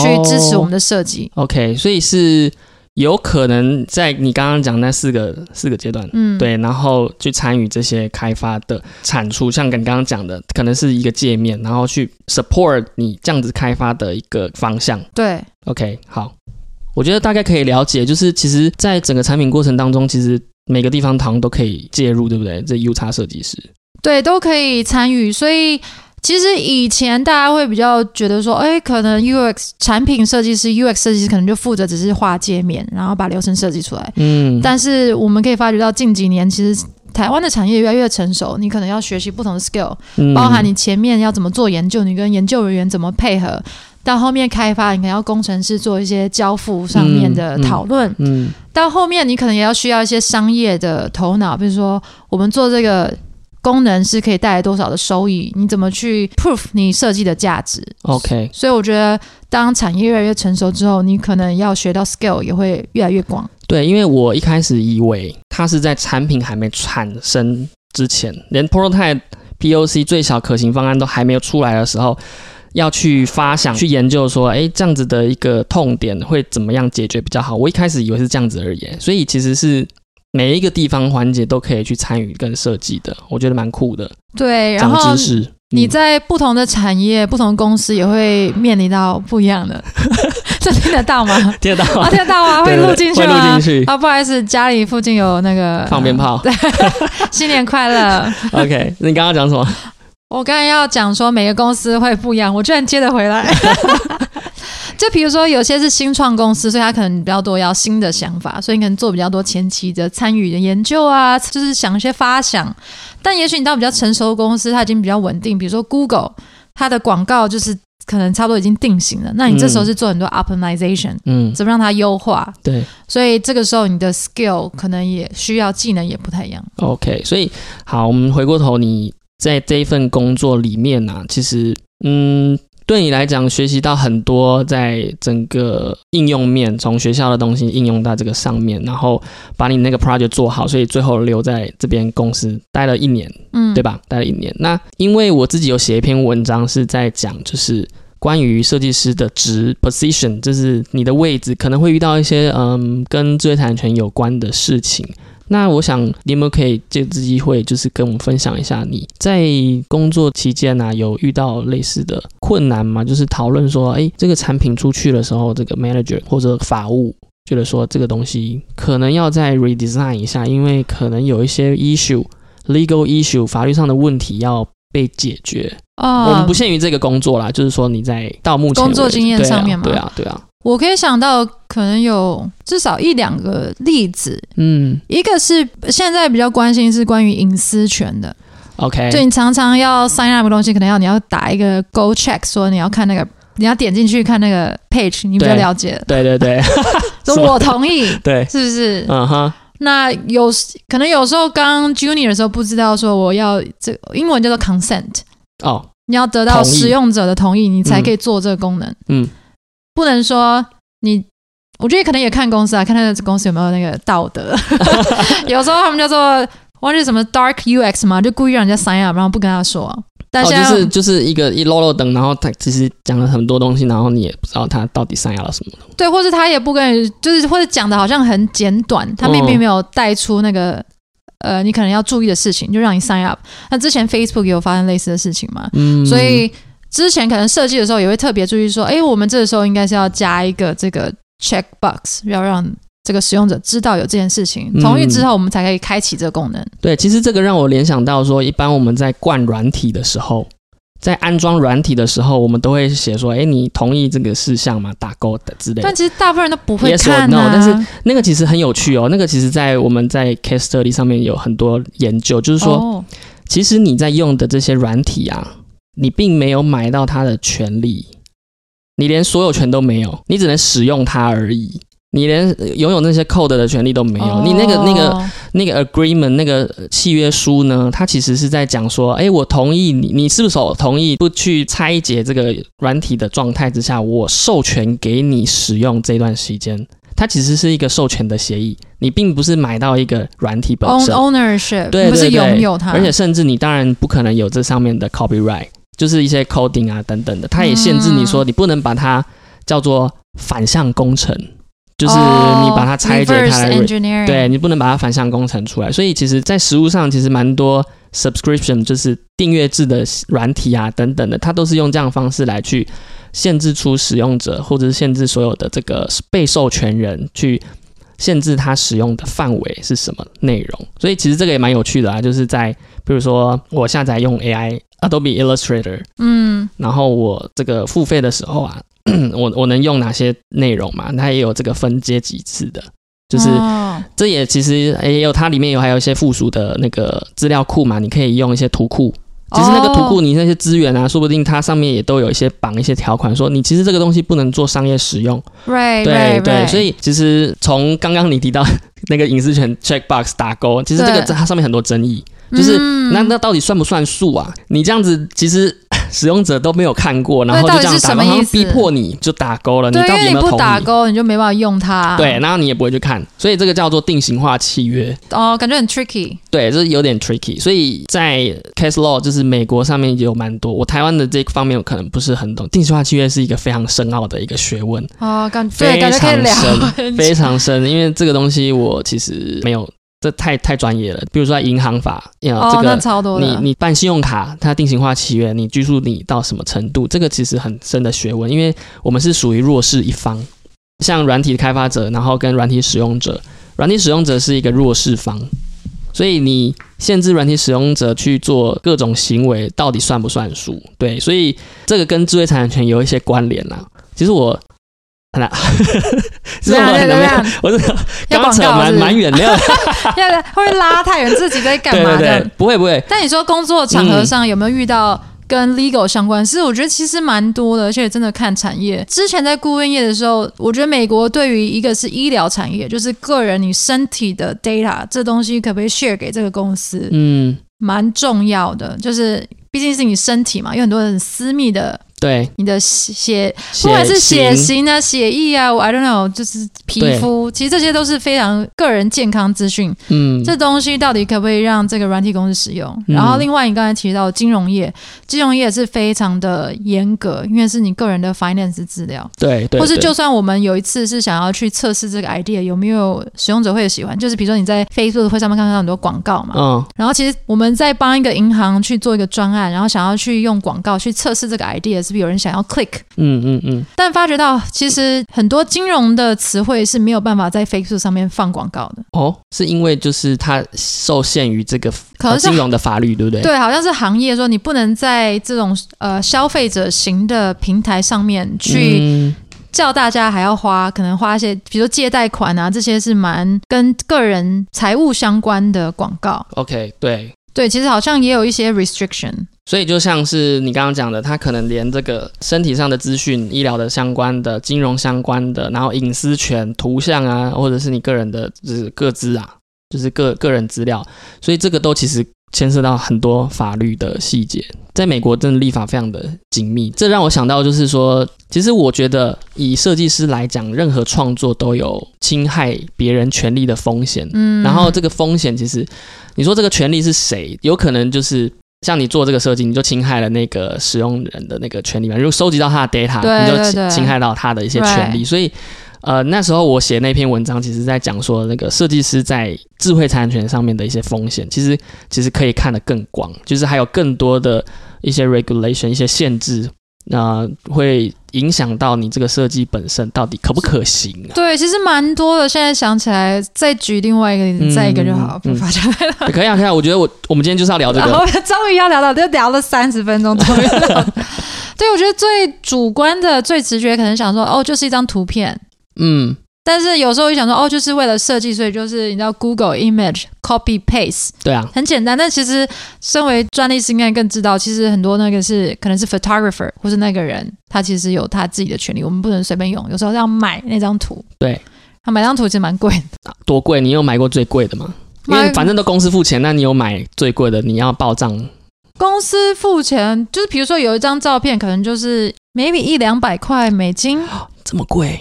去支持我们的设计。OK，所以是有可能在你刚刚讲那四个四个阶段，嗯，对，然后去参与这些开发的产出，像跟刚刚讲的，可能是一个界面，然后去 support 你这样子开发的一个方向。对 OK，好，我觉得大概可以了解，就是其实在整个产品过程当中，其实每个地方好像都可以介入，对不对？这 U 叉设计师，对，都可以参与。所以其实以前大家会比较觉得说，哎，可能 UX 产品设计师、UX 设计师可能就负责只是画界面，然后把流程设计出来。嗯，但是我们可以发觉到近几年，其实台湾的产业越来越成熟，你可能要学习不同的 skill，嗯包含你前面要怎么做研究，你跟研究人员怎么配合。到后面开发，你可能要工程师做一些交付上面的嗯嗯讨论，嗯到后面你可能也要需要一些商业的头脑，比如说我们做这个功能是可以带来多少的收益，你怎么去 proof 你设计的价值？OK，所以我觉得，当产业越来越成熟之后，你可能要学到 scale 也会越来越广。对，因为我一开始以为它是在产品还没产生之前，连 prototype、POC 最小可行方案都还没有出来的时候，要去发想、去研究说，哎，这样子的一个痛点会怎么样解决比较好？我一开始以为是这样子而已，所以其实是每一个地方环节都可以去参与跟设计的，我觉得蛮酷的，对，然长后知识。你嗯在不同的产业、不同公司也会面临到不一样的，这听得到吗？听得到啊，吗？听得到啊？会对录进去会录吗？进去，啊，不好意思，家里附近有那个放鞭炮。新年快乐！OK，你刚刚讲什么？我刚才要讲说每个公司会不一样，我居然接得回来。就比如说，有些是新创公司，所以他可能比较多要新的想法，所以你可能做比较多前期的参与的研究啊，就是想一些发想。但也许你到比较成熟的公司，它已经比较稳定，比如说 Google，它的广告就是可能差不多已经定型了，那你这时候是做很多 optimization，、嗯，怎么让它优化？对所以这个时候你的 skill 可能也需要技能也不太一样。，OK，所以好，我们回过头，你在这一份工作里面呢、其实，嗯，对你来讲，学习到很多，在整个应用面，从学校的东西应用到这个上面，然后把你那个 project 做好，所以最后留在这边公司待了一年，嗯，对吧？待了一年。那因为我自己有写一篇文章是在讲，就是关于设计师的职 position，就是你的位置可能会遇到一些嗯跟知识产权有关的事情。那我想你有没有可以借此机会，就是跟我们分享一下你在工作期间呢、有遇到类似的困难吗？就是讨论说，哎，这个产品出去的时候，这个 manager 或者法务觉得说这个东西可能要再 redesign 一下，因为可能有一些 issue、legal issue 法律上的问题要被解决。哦，我们不限于这个工作啦，就是说你在到目前工作经验上面嘛对啊，对啊，我可以想到可能有至少一两个例子，嗯。一个是现在比较关心是关于隐私权的，，OK，就你常常要 sign up 的东西，可能要你要打一个 go check，说你要看那个，你要点进去看那个 page，你比较了解，对 对对。说 我同意，对，是不是？嗯哼，那有可能有时候刚 junior 的时候不知道说我要这英文叫做 consent，哦，你要得到使用者的同意，你才可以做这个功能。嗯，不能说你，我觉得可能也看公司啊，看他的公司有没有那个道德。有时候他们叫做忘记什么 dark UX 嘛，就故意让人家 sign up，然后不跟他说。但哦，现在、就是就是一个一漏漏等，然后他其实讲了很多东西，然后你也不知道他到底 sign up 了什么。对，或者他也不跟你，就是或者讲的好像很简短，他们嗯并没有带出那个。呃，你可能要注意的事情，就让你 sign up。那之前 Facebook 也有发生类似的事情嘛？嗯，所以之前可能设计的时候也会特别注意说，哎，我们这个时候应该是要加一个这个 check box，要让这个使用者知道有这件事情，嗯同意之后我们才可以开启这个功能。对，其实这个让我联想到说，一般我们在灌软体的时候，在安装软体的时候，我们都会写说，哎，你同意这个事项吗？打勾的之类的但。其实大部分人都不会 Yes or 看 no，啊。但是那个其实很有趣哦。那个其实，在我们在 case study 上面有很多研究，就是说，哦其实你在用的这些软体啊，你并没有买到它的权利，你连所有权都没有，你只能使用它而已。你连呃拥有那些 code 的权利都没有，你那个那个哦那个 agreement 那个契约书呢，它其实是在讲说，哎，我同意你，你是不是同意不去拆解这个软体的状态之下，我授权给你使用这段时间。它其实是一个授权的协议，你并不是买到一个软体本身，ownership，不是拥有它，而且甚至你当然不可能有这上面的 copyright，就是一些 coding 啊等等的，它也限制你说你不能把它叫做反向工程，就是你把它拆解它来对你不能把它反向工程出来。所以其实，在实物上其实蛮多 subscription 就是订阅制的软体啊等等的，它都是用这样的方式来去限制出使用者，或者是限制所有的这个被授权人去。限制它使用的范围是什么内容，所以其实这个也蛮有趣的啊，就是在比如说我下载用 AI Adobe Illustrator，嗯，然后我这个付费的时候啊，我我能用哪些内容嘛？它也有这个分阶级次的，就是哦。这也其实也有它里面有还有一些附属的那个资料库嘛，你可以用一些图库。其实那个图库你那些资源啊，说不定它上面也都有一些绑一些条款，说你其实这个东西不能做商业使用。right 对对，right，所以其实从刚刚你提到 那个隐私权 checkbox 打勾，其实这个它上面很多争议，就是嗯那那到底算不算数啊？你这样子其实 使用者都没有看过，然后就这样打勾，到底是什么意思好像逼迫你就打勾了，你，到底有没有同意？打勾，你就没办法用它。对，然后你也不会去看，所以这个叫做定型化契约。哦，感觉很 tricky。对，这有点 tricky。所以在 case law 就是美国上面也有蛮多，我台湾的这方面我可能不是很懂。定型化契约是一个非常深奥的一个学问，哦，感对，非感觉可以聊常深，非常深。因为这个东西我其实没有，这太太专业了。比如说在银行法，呀、哦，这个。你你办信用卡，它定型化契约，你拘束你到什么程度？这个其实很深的学问，因为我们是属于弱势一方，像软体开发者，然后跟软体使用者，软体使用者是一个弱势方，所以你限制软体使用者去做各种行为，到底算不算数？对，所以这个跟智慧财产权有一些关联啦。其实我。那，其实我怎样可能没有怎样，我这个要刚扯蛮蛮远的，要会拉太远？自己在干嘛的？对，不会不会，但你说工作场合上有没有遇到跟 legal 相关？是我觉得其实蛮多的，而且真的看产业。之前在顾问业的时候，我觉得美国对于一个是医疗产业，就是个人你身体的 data 这东西可不可以 share 给这个公司，嗯，蛮重要的。就是毕竟是你身体嘛，有很多很私密的，对，你的血，不管是血型啊、血液啊，我 I don't know，就是皮肤，其实这些都是非常个人健康资讯。嗯，这东西到底可不可以让这个软体公司使用？嗯。然后另外你刚才提到金融业，金融业是非常的严格，因为是你个人的 finance 资料，对对，对或是就算我们有一次是想要去测试这个 idea 有没有使用者会喜欢，就是比如说你在 Facebook 会上面看到很多广告嘛，嗯。然后其实我们在帮一个银行去做一个专案，然后想要去用广告去测试这个 idea 是不是有人想要 click，嗯嗯嗯，但发觉到其实很多金融的词汇是没有办法在 Facebook 上面放广告的，哦，是因为就是它受限于这个可能是呃金融的法律，对不对？对，好像是行业说你不能在这种呃消费者型的平台上面去嗯叫大家还要花，可能花一些，比如说借贷款啊，这些是蛮跟个人财务相关的广告。，OK，对。对，其实好像也有一些 restriction。所以就像是你刚刚讲的，他可能连这个身体上的资讯、医疗的相关的、金融相关的，然后隐私权、图像啊，或者是你个人的就是各资啊，就是个个人资料，所以这个都其实牵涉到很多法律的细节。在美国，真的立法非常的紧密，这让我想到就是说，其实我觉得以设计师来讲，任何创作都有侵害别人权利的风险。嗯，然后这个风险其实，你说这个权利是谁？有可能就是像你做这个设计，你就侵害了那个使用人的那个权利嘛。如果收集到他的 data，对你就侵害到他的一些权利。所以，呃，那时候我写那篇文章，其实在讲说那个设计师在智慧财产权上面的一些风险，其实其实可以看得更广，就是还有更多的一些 regulation、一些限制。那、会影响到你这个设计本身到底可不可行啊？对，其实蛮多的。现在想起来，再举另外一个再一个就好，嗯不发展来了。可以啊，可以啊。我觉得我我们今天就是要聊这个。终于要聊到，就聊了三十分钟，终于聊到。对，我觉得最主观的、最直觉，可能想说，哦，就是一张图片。嗯，但是有时候一想说，哦，就是为了设计，所以就是你知道，Google Image Copy Paste 对啊，很简单。但其实身为专利师，应该更知道，其实很多那个是可能是 photographer 或是那个人，他其实有他自己的权利，我们不能随便用。有时候要买那张图，对，他买张图其实蛮贵的。多贵？你有买过最贵的吗？因为反正都公司付钱，那你有买最贵的，你要报账。公司付钱，就是比如说有一张照片，可能就是 maybe 一两百块美金，这么贵，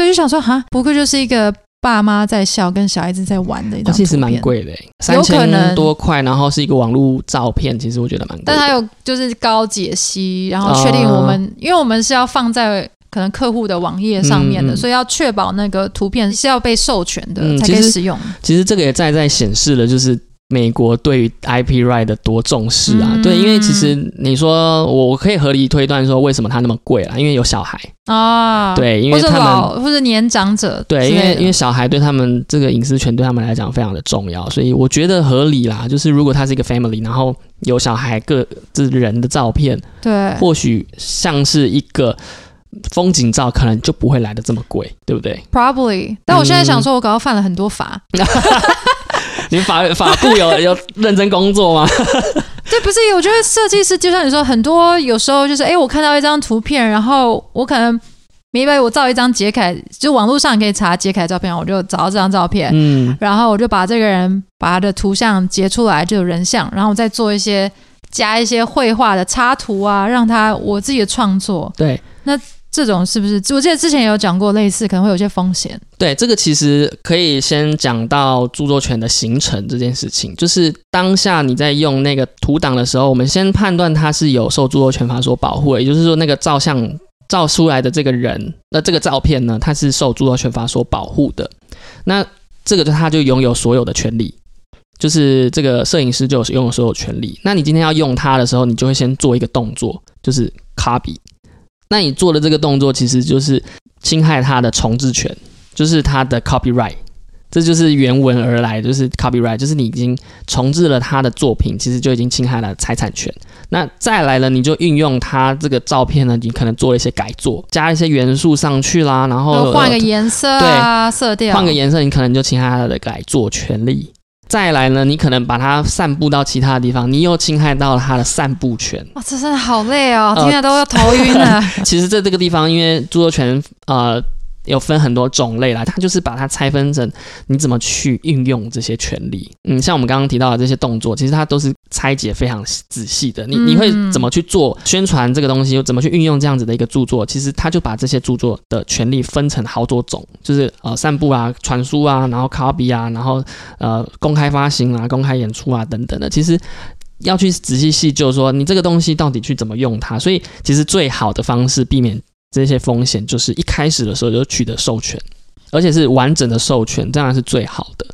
对，就想说哈，不过就是一个爸妈在笑，跟小孩子在玩的一张图片，那其实蛮贵的欸，三千多块，然后是一个网络照片，其实我觉得蛮贵的。但它有就是高解析，然后确定我们，因为我们是要放在可能客户的网页上面的，所以要确保那个图片是要被授权的、嗯才可以使用。其实这个也在在显示了，就是美国对于 IP right 的多重视啊。嗯对，因为其实你说我我可以合理推断说为什么它那么贵啦，因为有小孩。啊，对，因为他们老或者年长者对，因为因为小孩对他们这个隐私权对他们来讲非常的重要，所以我觉得合理啦。就是如果他是一个 family，然后有小孩各这人的照片，对或许像是一个风景照，可能就不会来的这么贵，对不对？probably，但我现在想说，我搞到犯了很多法，你们法法部有有认真工作吗？对，不是，我觉得设计师就像你说，很多有时候就是，哎，我看到一张图片，然后我可能明白我照一张杰凯，就网络上可以查杰凯照片，我就找到这张照片，嗯，然后我就把这个人把他的图像截出来，就有人像，然后我再做一些加一些绘画的插图啊，让他我自己的创作，对。这种是不是？我记得之前有讲过类似，可能会有些风险。对，这个其实可以先讲到著作权的形成这件事情。就是当下你在用那个图档的时候，我们先判断它是有受著作权法所保护的，也就是说，那个照相照出来的这个人，那这个照片呢，它是受著作权法所保护的。那这个就他就拥有所有的权利，就是这个摄影师就有拥有所有权利。那你今天要用它的时候，你就会先做一个动作，就是 copy。那你做的这个动作其实就是侵害他的重置权，就是他的 copyright，这就是原文而来，就是 copyright，就是你已经重置了他的作品，其实就已经侵害了财产权。那再来了，你就运用他这个照片呢，你可能做了一些改作，加一些元素上去啦，然后换个呃颜色啊，色调，换个颜色，你可能就侵害他的改作权利。再来呢，你可能把它散布到其他的地方，你又侵害到了它的散布权。哇，这真的好累哦，呃听得都要头晕了。其实在这个地方，因为著作权呃有分很多种类啦，它就是把它拆分成你怎么去运用这些权利。嗯，像我们刚刚提到的这些动作，其实它都是拆解非常仔细的。你你会怎么去做宣传这个东西？又怎么去运用这样子的一个著作？其实他就把这些著作的权利分成好多种，就是呃散布啊、传输啊，然后 copy 啊，然后呃公开发行啊、公开演出啊等等的。其实要去仔细细究说你这个东西到底去怎么用它。所以其实最好的方式避免这些风险，就是一开始的时候就取得授权，而且是完整的授权，这样是最好的。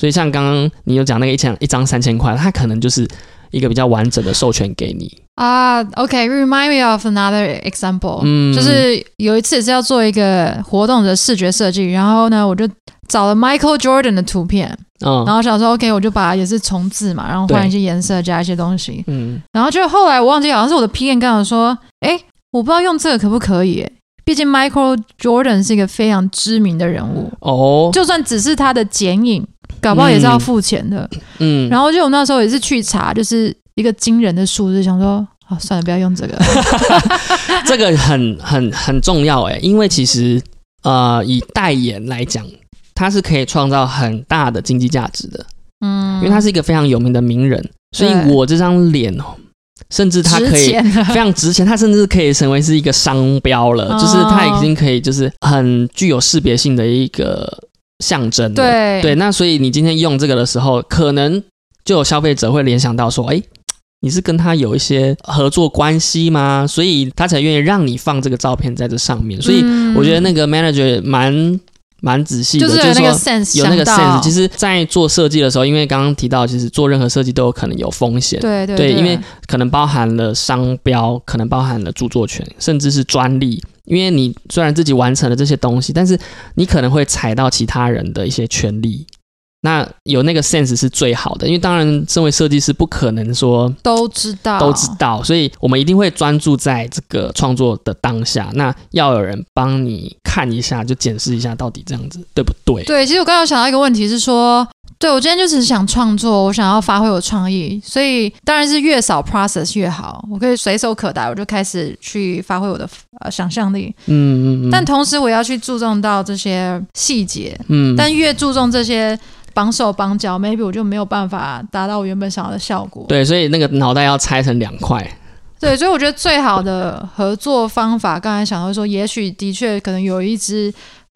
所以像刚刚你有讲那个一千一张三千块，它可能就是一个比较完整的授权给你啊。OK，remind me of another example。嗯，就是有一次也是要做一个活动的视觉设计，然后呢，我就找了 Michael Jordan 的图片，嗯，然后想说 OK，我就把也是重置嘛，然后换一些颜色，加一些东西，嗯，然后就后来我忘记好像是我的 PM 跟我说，哎，我不知道用这个可不可以，毕竟 Michael Jordan 是一个非常知名的人物哦，就算只是他的剪影。搞不好也是要付钱的，嗯，然后就我那时候也是去查，就是一个惊人的数字，想说啊，算了，不要用这个，这个很很很重要哎，因为其实呃，以代言来讲，它是可以创造很大的经济价值的，嗯，因为他是一个非常有名的名人，所以我这张脸哦，甚至它可以 非常值钱，它甚至可以成为是一个商标了，就是它已经可以就是很具有识别性的一个。象征对对，那所以你今天用这个的时候，可能就有消费者会联想到说，哎，你是跟他有一些合作关系吗？所以他才愿意让你放这个照片在这上面。所以我觉得那个 manager 蛮蛮仔细的，就是有那个 sense，有那个 sense。其实，在做设计的时候，因为刚刚提到，其实做任何设计都有可能有风险，对对，因为可能包含了商标，可能包含了著作权，甚至是专利。因为你虽然自己完成了这些东西，但是你可能会踩到其他人的一些权利。那有那个 sense 是最好的，因为当然，身为设计师不可能说都知道都知道，所以我们一定会专注在这个创作的当下。那要有人帮你看一下，就检视一下到底这样子对不对？对，其实我刚刚想到一个问题是说。对，我今天就只是想创作，我想要发挥我创意，所以当然是越少 process 越好。我可以随手可达，我就开始去发挥我的呃想象力。嗯嗯嗯。但同时我要去注重到这些细节。嗯。但越注重这些绑手绑脚，maybe 我就没有办法达到我原本想要的效果。对，所以那个脑袋要拆成两块。对，所以我觉得最好的合作方法，刚才想到说，也许的确可能有一支。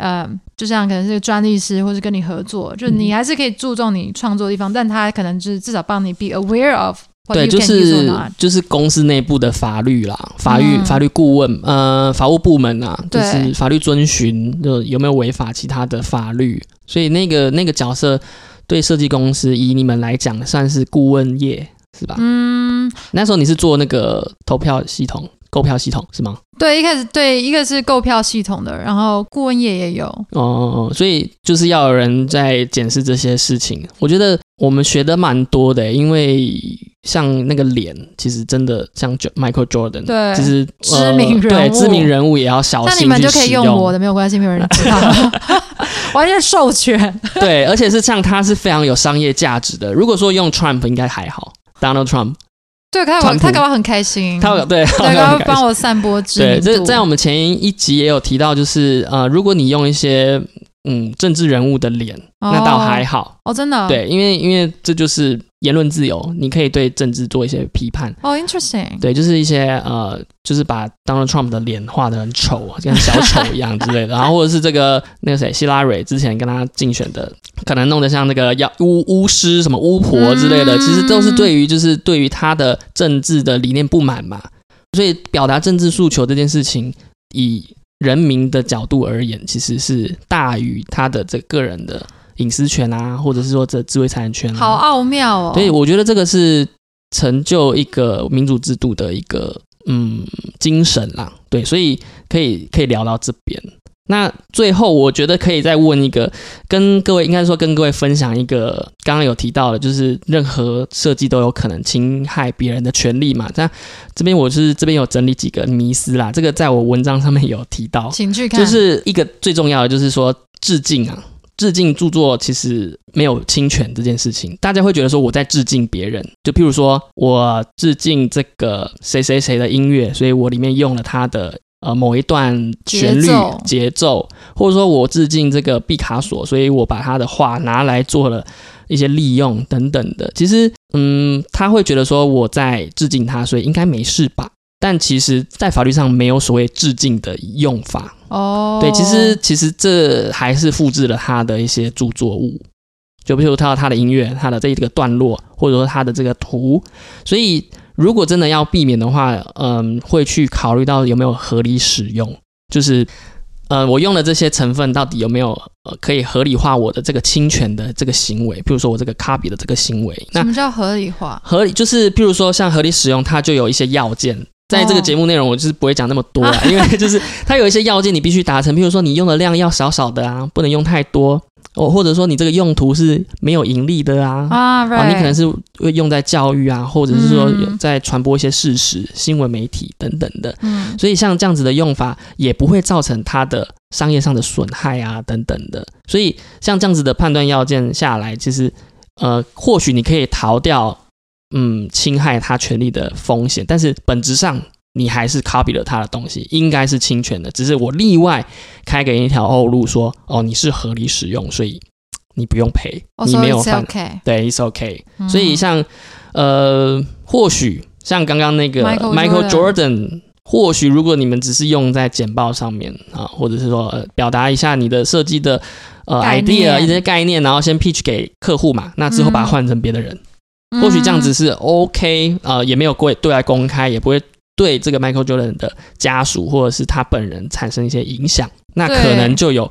呃，就像可能是专利师，或是跟你合作，就你还是可以注重你创作的地方，但他可能就是至少帮你 be aware of。对，就是就是公司内部的法律啦，法律法律顾问，呃，法务部门啊，就是法律遵循，就有没有违法其他的法律，所以那个那个角色对设计公司以你们来讲算是顾问业是吧？嗯，那时候你是做那个投票系统。购票系统是吗？对，一开始对，一个是购票系统的，然后顾问业也有。哦，所以就是要有人在检视这些事情。我觉得我们学的蛮多的，因为像那个脸，其实真的像 Michael Jordan，对，其实知名人物，对知名人物也要小心。那你们就可以用我的，没有关系，没有人知道，完全授权。对，而且是像他是非常有商业价值的。如果说用 Trump 应该还好，Donald Trump。对，他他搞我很开心，他对，他帮我散播知名对，这在我们前一集也有提到，就是呃，如果你用一些。嗯，政治人物的脸那倒还好。哦，真的？对，因为因为这就是言论自由，你可以对政治做一些批判。哦，interesting，对，就是一些呃，就是把 Donald Trump 的脸画的很丑，像小丑一样之类的，然后或者是这个那个谁希拉蕊之前跟他竞选的，可能弄得像那个妖 巫巫师什么巫婆之类的，其实都是对于就是对于他的政治的理念不满嘛，所以表达政治诉求这件事情以。人民的角度而言，其实是大于他的这个人的隐私权啊，或者是说这智慧财产权，好奥妙哦。所以我觉得这个是成就一个民主制度的一个嗯精神啦。对，所以可以可以聊到这边。那最后，我觉得可以再问一个，跟各位应该说跟各位分享一个，刚刚有提到的，就是任何设计都有可能侵害别人的权利嘛。那这边我是这边有整理几个迷思啦，这个在我文章上面有提到，请去看。就是一个最重要的，就是说致敬啊，致敬著作其实没有侵权这件事情。大家会觉得说我在致敬别人，就譬如说我致敬这个谁谁谁的音乐，所以我里面用了他的。呃某一段旋律节奏或者说我致敬这个毕卡索，所以我把他的画拿来做了一些利用等等的。其实，嗯，他会觉得说我在致敬他，所以应该没事吧？但其实，在法律上没有所谓致敬的用法。哦，对，其实其实这还是复制了他的一些著作物，就比如他他的音乐，他的这一个段落，或者说他的这个图。所以，如果真的要避免的话，嗯，会去考虑到有没有合理使用，就是。呃，我用的这些成分到底有没有呃可以合理化我的这个侵权的这个行为？比如说我这个 copy 的这个行为，那什么叫合理化？合理就是，譬如说像合理使用，它就有一些要件。在这个节目内容，我就是不会讲那么多啦，因为就是它有一些要件你必须达成，譬如说你用的量要少少的啊，不能用太多哦，或者说你这个用途是没有盈利的啊，啊你可能是会用在教育啊，或者是说嗯有在传播一些事实、新闻媒体等等的。嗯所以像这样子的用法，也不会造成它的商业上的损害啊，等等的。所以像这样子的判断要件下来，其实呃，或许你可以逃掉嗯侵害他权利的风险，但是本质上你还是 copy 了他的东西，应该是侵权的。只是我例外开给你一条后路说，哦，你是合理使用，所以你不用赔，你没有犯 OK，对，it's okay。嗯。所以像呃，或许像刚刚那个 Michael Michael Jordan Jordan，或许如果你们只是用在简报上面啊，或者是说、呃、表达一下你的设计的呃 idea 一些概念，然后先 pitch 给客户嘛，那之后把它换成别的人，嗯。或许这样子是 OK，呃，也没有对对外公开，也不会对这个 Michael Jordan 的家属或者是他本人产生一些影响，那可能就有。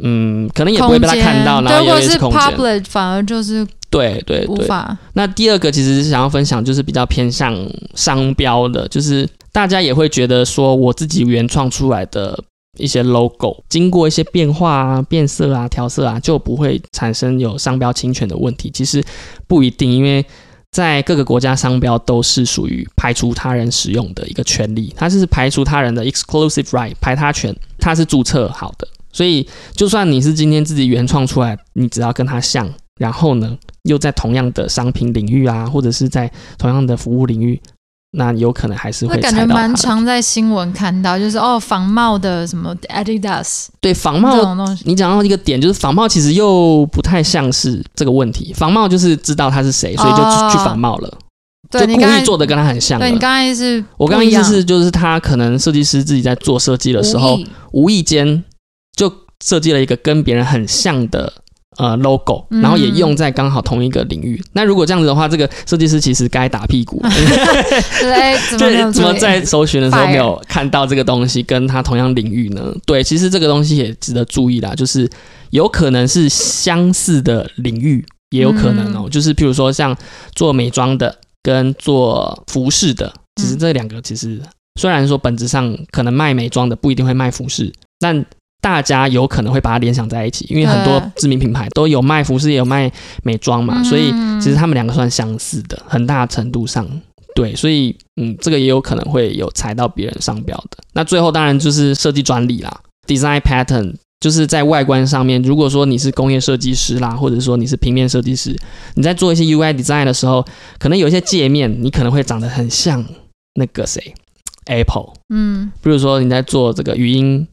嗯，可能也不会被他看到，然后也是空间。public，反而就是对对对，无法。那第二个其实是想要分享，就是比较偏向商标的，就是大家也会觉得说，我自己原创出来的一些 logo，经过一些变化啊、变色啊、调色啊，就不会产生有商标侵权的问题。其实不一定，因为在各个国家，商标都是属于排除他人使用的一个权利，它是排除他人的 exclusive right 排他权，它是注册好的。所以，就算你是今天自己原创出来，你只要跟它像，然后呢，又在同样的商品领域啊，或者是在同样的服务领域，那有可能还是那会感觉蛮。常在新闻看到，就是哦，仿冒的什么 Adidas 对仿冒这冒，种东西，你讲到一个点，就是仿冒其实又不太像是这个问题。仿冒就是知道他是谁，所以就去,、仿冒了，就故意做的跟他很像。对你刚才是我刚意思是，就是他可能设计师自己在做设计的时候无意间就设计了一个跟别人很像的呃 logo，嗯。然后也用在刚好同一个领域。那如果这样子的话，这个设计师其实该打屁股，就是哎，怎么在搜寻的时候没有看到这个东西跟他同样领域呢？对，其实这个东西也值得注意啦，就是有可能是相似的领域，也有可能哦、嗯。就是譬如说像做美妆的跟做服饰的，其实嗯这两个其实虽然说本质上可能卖美妆的不一定会卖服饰，但大家有可能会把它联想在一起，因为很多知名品牌都有卖服饰，也有卖美妆嘛，嗯所以其实他们两个算相似的，很大程度上。对，所以嗯，这个也有可能会有踩到别人商标的。那最后当然就是设计专利啦，design pattern，就是在外观上面，如果说你是工业设计师啦，或者说你是平面设计师，你在做一些 UI design 的时候，可能有一些界面你可能会长得很像那个谁 Apple，嗯比如说你在做这个语音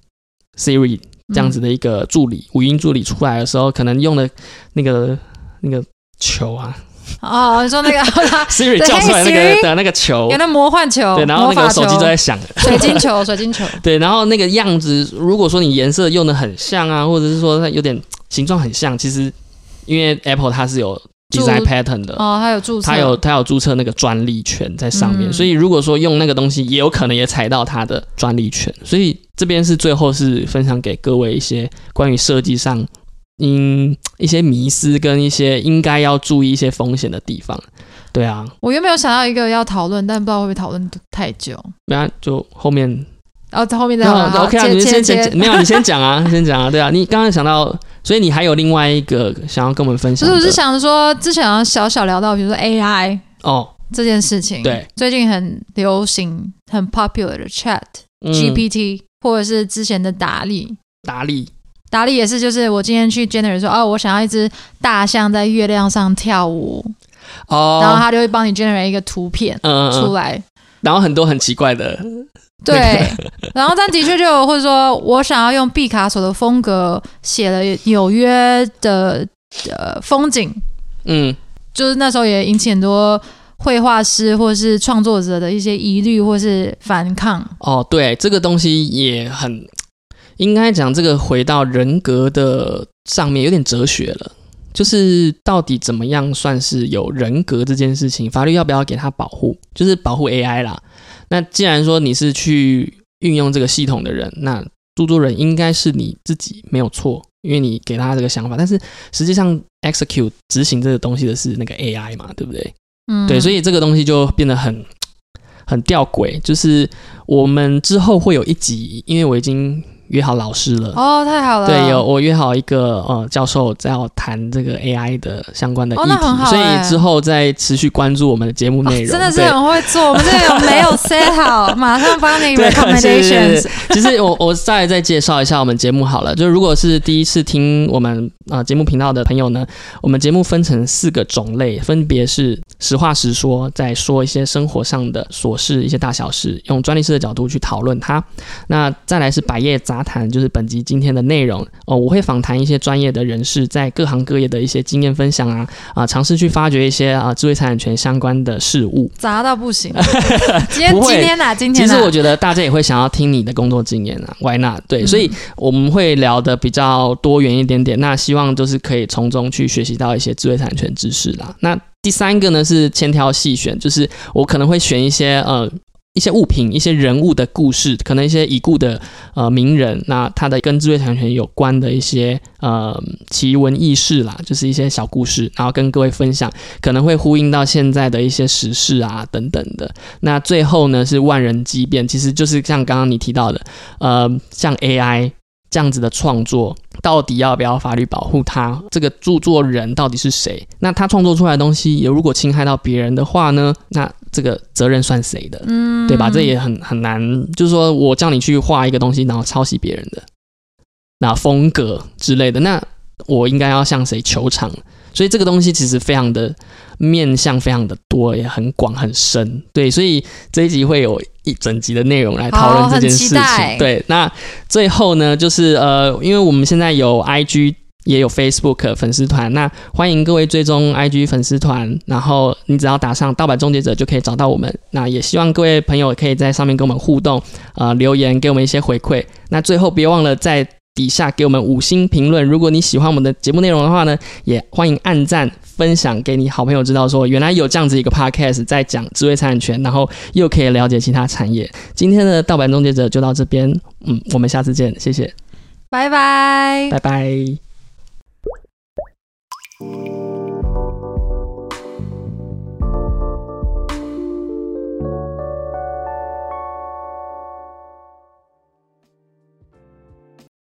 Siri 这样子的，一个助理，语音助理出来的时候，可能用的那个那个球啊哦，你说那个，Siri 对叫出来那个的那个球有，那魔幻球，对，然后那个手机都在响，水晶球，水晶球，对，然后那个样子，如果说你颜色用的很像啊，或者是说它有点形状很像，其实因为 Apple 它是有注 design pattern 的，哦，还有注册，它有他有注册那个专利权在上面，嗯所以如果说用那个东西，也有可能也踩到他的专利权。所以这边是最后是分享给各位一些关于设计上，嗯，一些迷思跟一些应该要注意一些风险的地方。对啊，我原本有想到一个要讨论，但不知道会不会讨论太久。不然就后面然后在后面再好好 OK 啊，接你先讲，没有你先讲啊，先讲啊，对啊，你刚刚想到，所以你还有另外一个想要跟我们分享就，是，我是想说，之前小小聊到，比如说 AI 哦，这件事情，对，最近很流行、很 popular 的 Chat、嗯。GPT，或者是之前的达利。达利，达利也是，就是我今天去 Generate 说，哦，我想要一只大象在月亮上跳舞，哦，然后他就会帮你 generate 一个图片嗯嗯嗯，出来。然后很多很奇怪的对，然后但的确就有或者说我想要用毕卡索的风格写了纽约的呃风景，嗯，就是那时候也引起很多绘画师或是创作者的一些疑虑或是反抗。哦，对，这个东西也很应该讲，这个回到人格的上面有点哲学了，就是到底怎么样算是有人格这件事情，法律要不要给他保护？就是保护 AI 啦。那既然说你是去运用这个系统的人，那著作人应该是你自己没有错，因为你给他这个想法，但是实际上 execute 执行这个东西的是那个 AI 嘛，对不对？嗯，对，所以这个东西就变得很很吊诡，就是我们之后会有一集，因为我已经约好老师了。哦，太好了，对，有我约好一个呃教授在要谈这个 AI 的相关的议题，所以欸之后再持续关注我们的节目内容。哦真的是 很会做，我们这个有没有 set 好，马上帮你 recommendations。其实我我再再介绍一下我们节目好了，就如果是第一次听我们呃节目频道的朋友呢，我们节目分成四个种类，分别是实话实说，在说一些生活上的琐事、一些大小事，用专利师的角度去讨论它。那再来是百叶杂谈，就是本集今天的内容哦，我会访谈一些专业的人士，在各行各业的一些经验分享啊啊，尝试去发掘一些啊智慧财产权相关的事物。杂到不行。今天今天哪？今天哪？其实我觉得大家也会想要听你的工作经验啊，Why not？对，嗯所以我们会聊的比较多元一点点。那希望就是可以从中去学习到一些智慧产权知识啦。那第三个呢是千挑细选，就是我可能会选一些呃。一些物品、一些人物的故事，可能一些已故的呃名人，那他的跟智慧产权有关的一些呃奇闻异事啦，就是一些小故事，然后跟各位分享，可能会呼应到现在的一些时事啊等等的。那最后呢是万人机变，其实就是像刚刚你提到的，呃，像 AI 这样子的创作，到底要不要法律保护它？这个著作人到底是谁？那他创作出来的东西，也如果侵害到别人的话呢？那这个责任算谁的？嗯对吧？这也很很难，就是说我叫你去画一个东西，然后抄袭别人的那风格之类的，那我应该要向谁求偿？所以这个东西其实非常的面向非常的多，也很广很深。对，所以这一集会有一整集的内容来讨论这件事情。对，那最后呢，就是呃，因为我们现在有 IG。也有 Facebook 粉丝团，那欢迎各位追踪 IG 粉丝团，然后你只要打上“盗版终结者”就可以找到我们。那也希望各位朋友可以在上面跟我们互动，呃，留言给我们一些回馈。那最后别忘了在底下给我们五星评论。如果你喜欢我们的节目内容的话呢，也欢迎按赞分享给你好朋友知道，说原来有这样子一个 Podcast 在讲智慧财产权，然后又可以了解其他产业。今天的盗版终结者就到这边，嗯，我们下次见，谢谢，拜拜。拜拜。Música